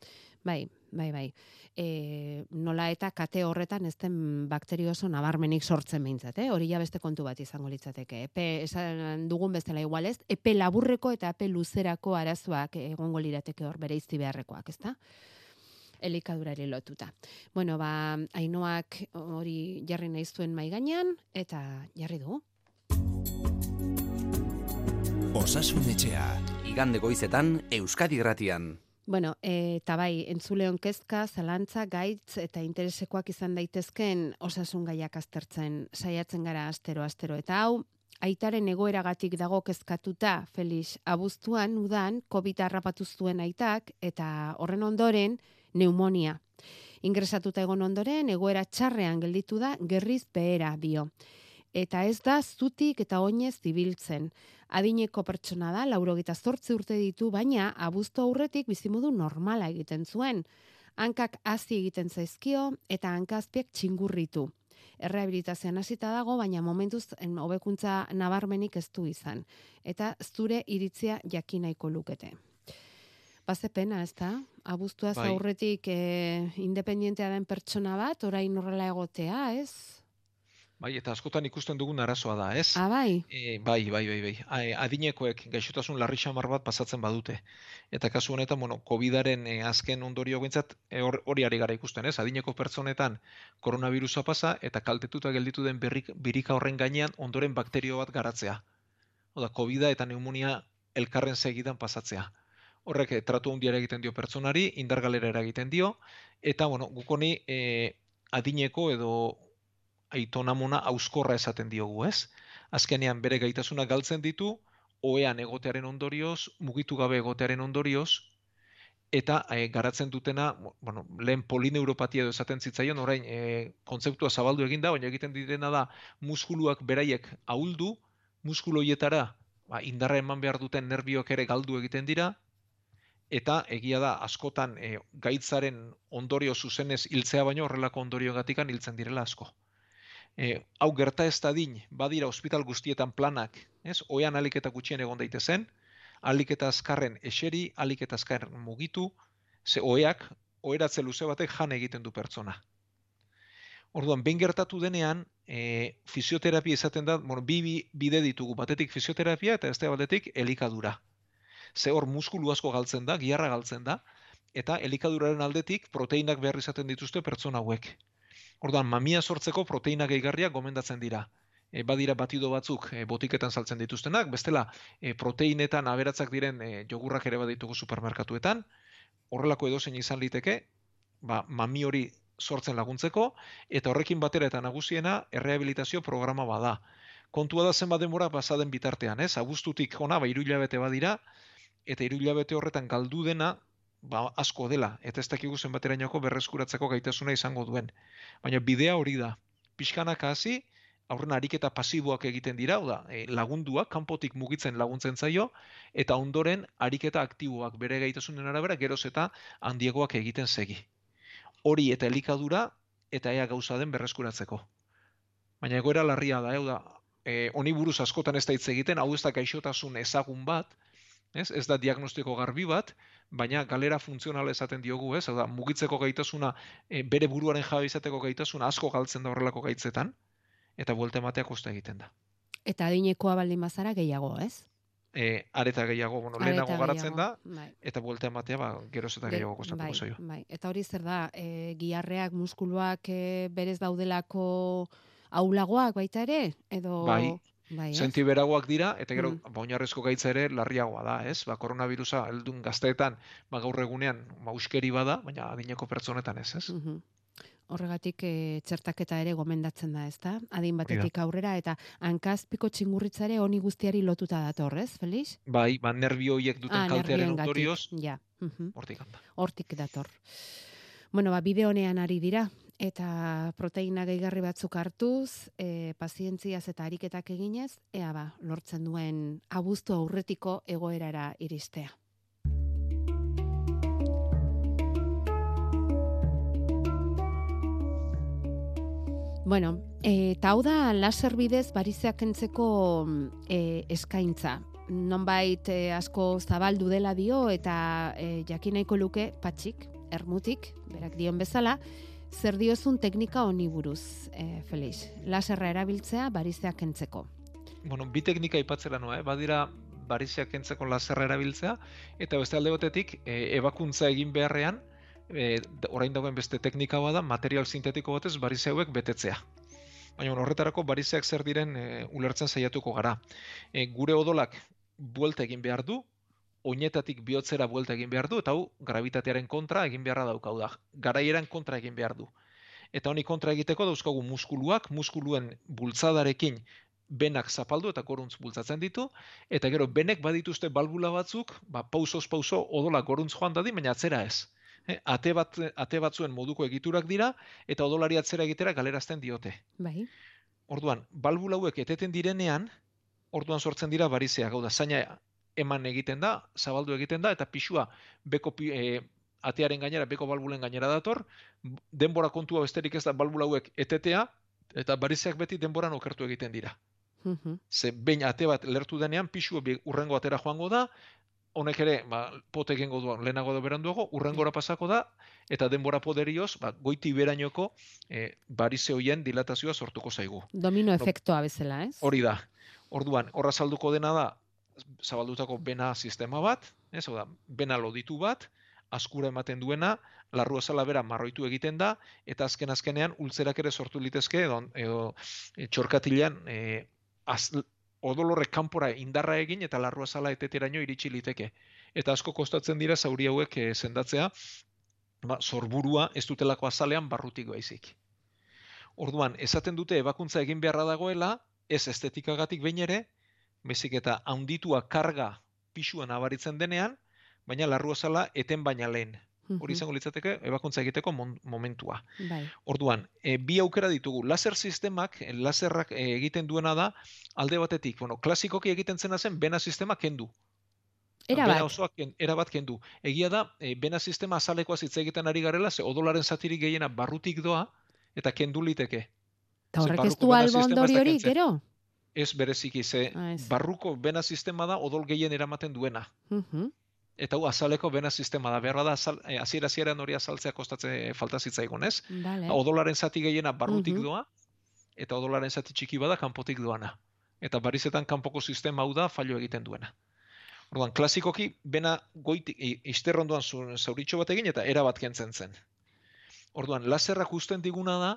Bai, bai, bai. E, nola eta kate horretan ez den bakterio oso nabarmenik sortzen behintzat, eh? Hori ja beste kontu bat izango litzateke. Epe, esan dugun bezala igual ez, epe laburreko eta epe luzerako arazoak egongo lirateke hor bere beharrekoak, ezta? elikadurari lotuta. Bueno, ba, ainoak hori jarri nahi zuen mai gainean, eta jarri du. Osasun etxea. Igande goizetan Euskadi Irratian. Bueno, e, eta bai, entzuleon kezka, zalantza, gaitz eta interesekoak izan daitezken osasun gaiak aztertzen saiatzen gara astero astero eta hau aitaren egoeragatik dago kezkatuta Felix abuztuan udan COVID harrapatu zuen aitak eta horren ondoren neumonia. Ingresatuta egon ondoren egoera txarrean gelditu da gerriz behera dio. Eta ez da zutik eta oinez zibiltzen. Adineko pertsona da, laurogita zortzi urte ditu, baina abuztu aurretik bizimodu normala egiten zuen. Hankak hazi egiten zaizkio eta hankazpiak txingurritu. Errehabilitazioan hasita dago, baina momentuz en, hobekuntza nabarmenik ez du izan. Eta zure iritzia jakinaiko lukete. Baze pena, ez da? Abuztuaz Bai. aurretik e, independientea den pertsona bat, orain horrela egotea, ez? Bai, eta askotan ikusten dugun arazoa da, ez? Ah, bai. E, bai, bai, bai, bai. Adinekoek gaixotasun larri xamar bat pasatzen badute. Eta kasu honetan, bueno, COVID-aren e, azken ondorio gintzat, hor- hori ari gara ikusten, ez? Adineko pertsonetan koronavirusa pasa eta kaltetuta gelditu den berrik, birika horren gainean ondoren bakterio bat garatzea. Oda, COVID eta pneumonia elkarren segidan pasatzea. Horrek eh, tratu handiara egiten dio pertsonari, indar galera egiten dio, eta, bueno, guk honi e, adineko edo aitonamona auskorra esaten diogu, ez? Azkenean bere gaitasuna galtzen ditu, oean egotearen ondorioz, mugitu gabe egotearen ondorioz, eta e, garatzen dutena, bueno, lehen polineuropatia edo esaten zitzaion, orain e, kontzeptua zabaldu egin da, baina egiten direna da muskuluak beraiek ahuldu, muskulu hoietara ba, indarra eman behar duten nerbioak ere galdu egiten dira, eta egia da askotan e, gaitzaren ondorio zuzenez hiltzea baino horrelako ondorioengatikan hiltzen direla asko. E, hau gerta ez dadin, badira ospital guztietan planak, ez? Oean alik gutxien egon daitezen, alik eta azkarren eseri, alik eta azkarren mugitu, ze oeak, oeratze luze batek jan egiten du pertsona. Orduan, behin gertatu denean, e, fisioterapia izaten da, bueno, bi, bi bide ditugu, batetik fisioterapia eta beste batetik elikadura. Ze hor muskulu asko galtzen da, giarra galtzen da, eta elikaduraren aldetik proteinak behar izaten dituzte pertsona hauek. Orduan, mamia sortzeko proteina gehigarriak gomendatzen dira. E, badira batido batzuk e, botiketan saltzen dituztenak, bestela e, proteinetan aberatzak diren e, jogurrak ere baditugu supermerkatuetan, horrelako edozein izan liteke, ba, mami hori sortzen laguntzeko, eta horrekin batera eta nagusiena errehabilitazio programa bada. Kontua da zenbat denbora pasaden bitartean, ez? Abuztutik jona, ba, hiru hilabete badira, eta hiru hilabete horretan galdu dena, ba, asko dela, eta ez dakigu zenbaterainoko berreskuratzeko gaitasuna izango duen. Baina bidea hori da. Pixkanaka hasi, aurren ariketa pasiboak egiten dira, da, e, lagunduak, kanpotik mugitzen laguntzen zaio, eta ondoren ariketa aktiboak bere gaitasunen arabera geroz eta handiegoak egiten segi. Hori eta elikadura, eta ea gauza den berreskuratzeko. Baina egoera larria da, hau da, e, honi buruz askotan ez da hitz egiten, hau ez da gaixotasun ezagun bat, ez, ez da diagnostiko garbi bat, baina galera funtzionala esaten diogu, ez, hau da, mugitzeko gaitasuna, e, bere buruaren jabe izateko gaitasuna asko galtzen da horrelako gaitzetan, eta buelte ematea kosta egiten da. Eta adinekoa baldin bazara gehiago, ez? E, areta gehiago, bueno, Areta lehenago garatzen da, bai. eta buelte ematea, ba, geroz eta Ge- gehiago kostatuko bai, zaio. Bai, eta hori zer da, e, giarreak, muskuluak e, berez daudelako aulagoak baita ere? Edo... Bai, bai? Senti beragoak dira, eta gero, Mm. ba, oinarrizko gaitza ere larriagoa da, ez? Ba, koronavirusa heldun gazteetan, ba, gaur egunean, ba, uskeri bada, baina adineko pertsonetan ez, ez? Mhm. Horregatik e, txertaketa ere gomendatzen da, ezta? Adin batetik aurrera eta hankazpiko txingurritza ere honi guztiari lotuta dator, ez, Felix? Bai, ba, nerbio horiek duten Ah, kaltearen ondorioz, Ja. mhm. hortik handa. Hortik dator. Bueno, ba, bide honean ari dira, eta proteina gehigarri batzuk hartuz, e, pazientziaz eta ariketak eginez, ea ba, lortzen duen abuztu aurretiko egoerara iristea. Bueno, e, eta hau da laser bidez barizeak kentzeko e, eskaintza. Nonbait e, asko zabaldu dela dio eta e, jakin nahiko luke patxik, ermutik, berak dion bezala, zer diozun teknika honi buruz, e, Felix. Laserra erabiltzea barizeak kentzeko. Bueno, bi teknika aipatzera noa, eh? badira bariziak kentzeko laserra erabiltzea, eta beste alde batetik, e, ebakuntza egin beharrean, e, orain dagoen beste teknika bada, material sintetiko batez barize hauek betetzea. Baina horretarako barizeak zer diren e, ulertzen saiatuko gara. E, gure odolak buelta egin behar du, oinetatik bihotzera buelta egin behar du, eta hau gravitatearen kontra egin beharra daukau da. Garaieran kontra egin behar du. Eta honi kontra egiteko dauzkagu muskuluak, muskuluen bultzadarekin benak zapaldu eta goruntz bultzatzen ditu, eta gero benek badituzte balbula batzuk, ba, pausoz pauso odola goruntz joan dadi, baina atzera ez. Eh, ate, bat, ate batzuen moduko egiturak dira, eta odolari atzera egitera galerazten diote. Bai. Orduan, balbula hauek eteten direnean, orduan sortzen dira barizea, gau da, zaina eman egiten da, zabaldu egiten da, eta pixua beko e, atearen gainera, beko balbulen gainera dator, denbora kontua besterik ez da balbula hauek etetea, eta barizeak beti denboran okertu egiten dira. Ze behin ate bat lertu denean, pixu bi- urrengo atera joango da, honek ere, ba, pote egingo du lehenago da beranduago, urrengora pasako da, eta denbora poderioz, ba, goiti berainoko e, barize hoien dilatazioa sortuko zaigu. Domino efektoa bezala, ez? Hori da. Orduan, horra salduko dena da, zabaldutako bena sistema bat, ez, hau da, bena loditu bat, askura ematen duena, larru azala bera marroitu egiten da, eta azken azkenean ultzerak ere sortu litezke, edo, edo e, txorkatilean e, az, odolorrek kanpora indarra egin eta larru azala eteteraino iritsi liteke. Eta asko kostatzen dira zauri hauek e, sendatzea, ba, sorburua ez dutelako azalean barrutik baizik. Orduan, esaten dute ebakuntza egin beharra dagoela, ez estetikagatik behin ere, bezik eta handitua karga pisua nabaritzen denean, baina larru azala eten baina lehen. Hori izango litzateke ebakuntza egiteko momentua. Bai. Orduan, e, bi aukera ditugu. Laser sistemak, e, laserrak e, egiten duena da, alde batetik, bueno, klasikoki egiten zena zen, bena sistema kendu. Era Bena bat. osoak ken, era bat kendu. Egia da, e, bena sistema azalekoa hitz egiten ari garela, ze odolaren zatirik gehiena barrutik doa, eta kendu liteke. Eta Ze horrek ez du bena albo sistema ez ondori da hori, gero? Ez bereziki, ze Ah, barruko bena sistema da odol gehien eramaten duena. Mhm. Eta hau azaleko bena sistema da. Beharra da, azal, e, hasiera hasieran hori azaltzea kostatze falta zitzaigun, ez? Vale. Odolaren zati gehiena barrutik Mhm. doa, eta odolaren zati txiki bada kanpotik doana. Eta barizetan kanpoko sistema hau da fallo egiten duena. Orduan, klasikoki, bena goitik, isterrondoan zauritxo bat egin eta era bat kentzen zen. Orduan, laserrak usten diguna da,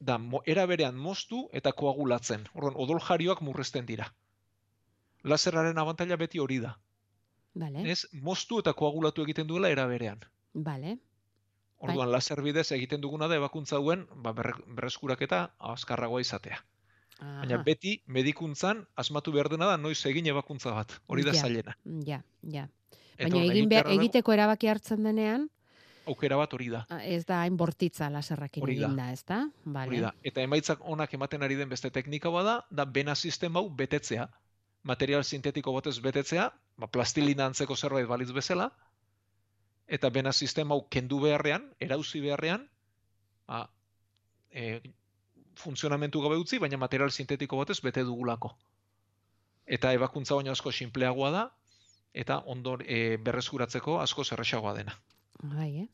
da mo, era berean moztu eta koagulatzen. Orduan, odol jarioak murrezten dira. Laserraren abantaila beti hori da. Vale. Ez, moztu eta koagulatu egiten duela era berean. Vale. Orduan, laser bidez egiten duguna da ebakuntza hauen ba, berre- berreskuraketa azkarragoa izatea. Baina Aha. beti medikuntzan asmatu behar dena da noiz egin ebakuntza bat. Hori da Ja, zailena. Ja, ja. Baina egin behar, egiteko erabaki hartzen denean, aukera bat hori da. ah, ez da hain bortitza laserrakin Hori da. egin da, ez da? Vale. Hori da. Eta emaitzak onak ematen ari den beste teknika bada, da bena sistema hau betetzea. Material sintetiko batez betetzea, ba, plastilina antzeko zerbait balitz bezala, eta bena sistema hau kendu beharrean, erauzi beharrean, ba, e, funtzionamentu gabe utzi, baina material sintetiko batez bete dugulako. Eta ebakuntza baino asko sinpleagoa da, eta ondor e, berreskuratzeko asko zerrexagoa dena. Bai, eh?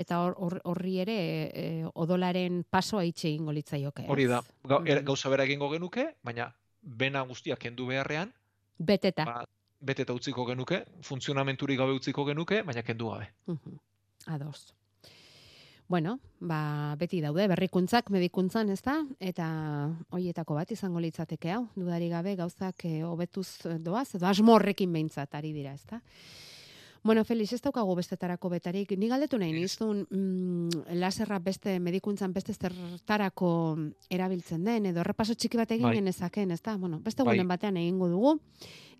Eta hor- hor- horri ere e, odolaren pasoa itxe egingo litzaioke. Hori da, ga, era- Mhm. gauza bera egingo genuke, baina bena guztia kendu beharrean, Beteta. ba, beteta utziko genuke, funtzionamenturik gabe utziko genuke, baina kendu gabe. Mhm. Ados. Bueno, ba, beti daude berrikuntzak medikuntzan, ez da? Eta hoietako bat izango litzateke hau, dudari gabe gauzak eh, hobetuz doaz, edo asmo horrekin behintzat ari dira, ez da? Bueno, Felix, ez daukagu bestetarako betarik. Ni galdetu nahi nizun, mm, laserra beste medikuntzan beste zertarako erabiltzen den, edo errepaso txiki bat egin Bai. genezaken, ez da? Bueno, beste Bai. gunen batean egingo dugu.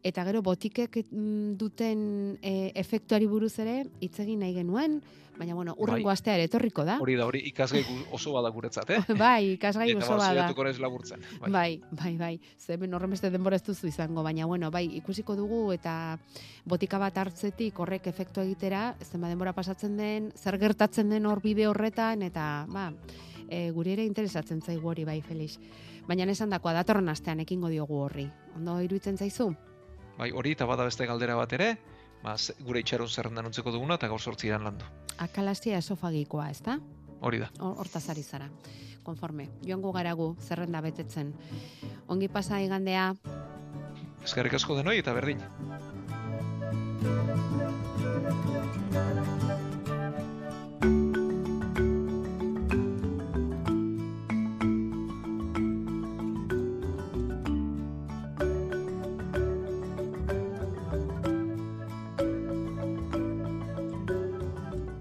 Eta gero botikek mm, duten e, efektuari buruz ere hitz egin nahi genuen, baina bueno, urrengo Bai. astea ere etorriko da. Hori da, hori ikasgai oso bada guretzat, eh? bai, ikasgai Eta oso bada. naiz laburtzen. Bai. Bai, bai, bai. Ze hemen horrenbeste denbora ez duzu izango, baina bueno, bai, ikusiko dugu eta botika bat hartzetik horrek efektu egitera, zenba denbora pasatzen den, zer gertatzen den hor bide horretan eta ba, e, guri ere interesatzen zaigu hori bai, Felix. Baina esan dakoa datorren astean ekingo diogu horri. Ondo iruditzen zaizu? Bai, hori eta bada beste galdera bat ere, ba, gure itxaron zerrendan utziko duguna eta gaur sortzian landu. Akalastia esofagikoa, ezta? Hori da. Hor- Hortaz ari zara. Konforme. Joango garagu zerrenda betetzen. Ongi pasa igandea. Eskerrik asko denoi eta berdin.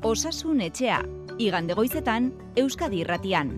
Osasun etxea, igande goizetan Euskadi Irratian.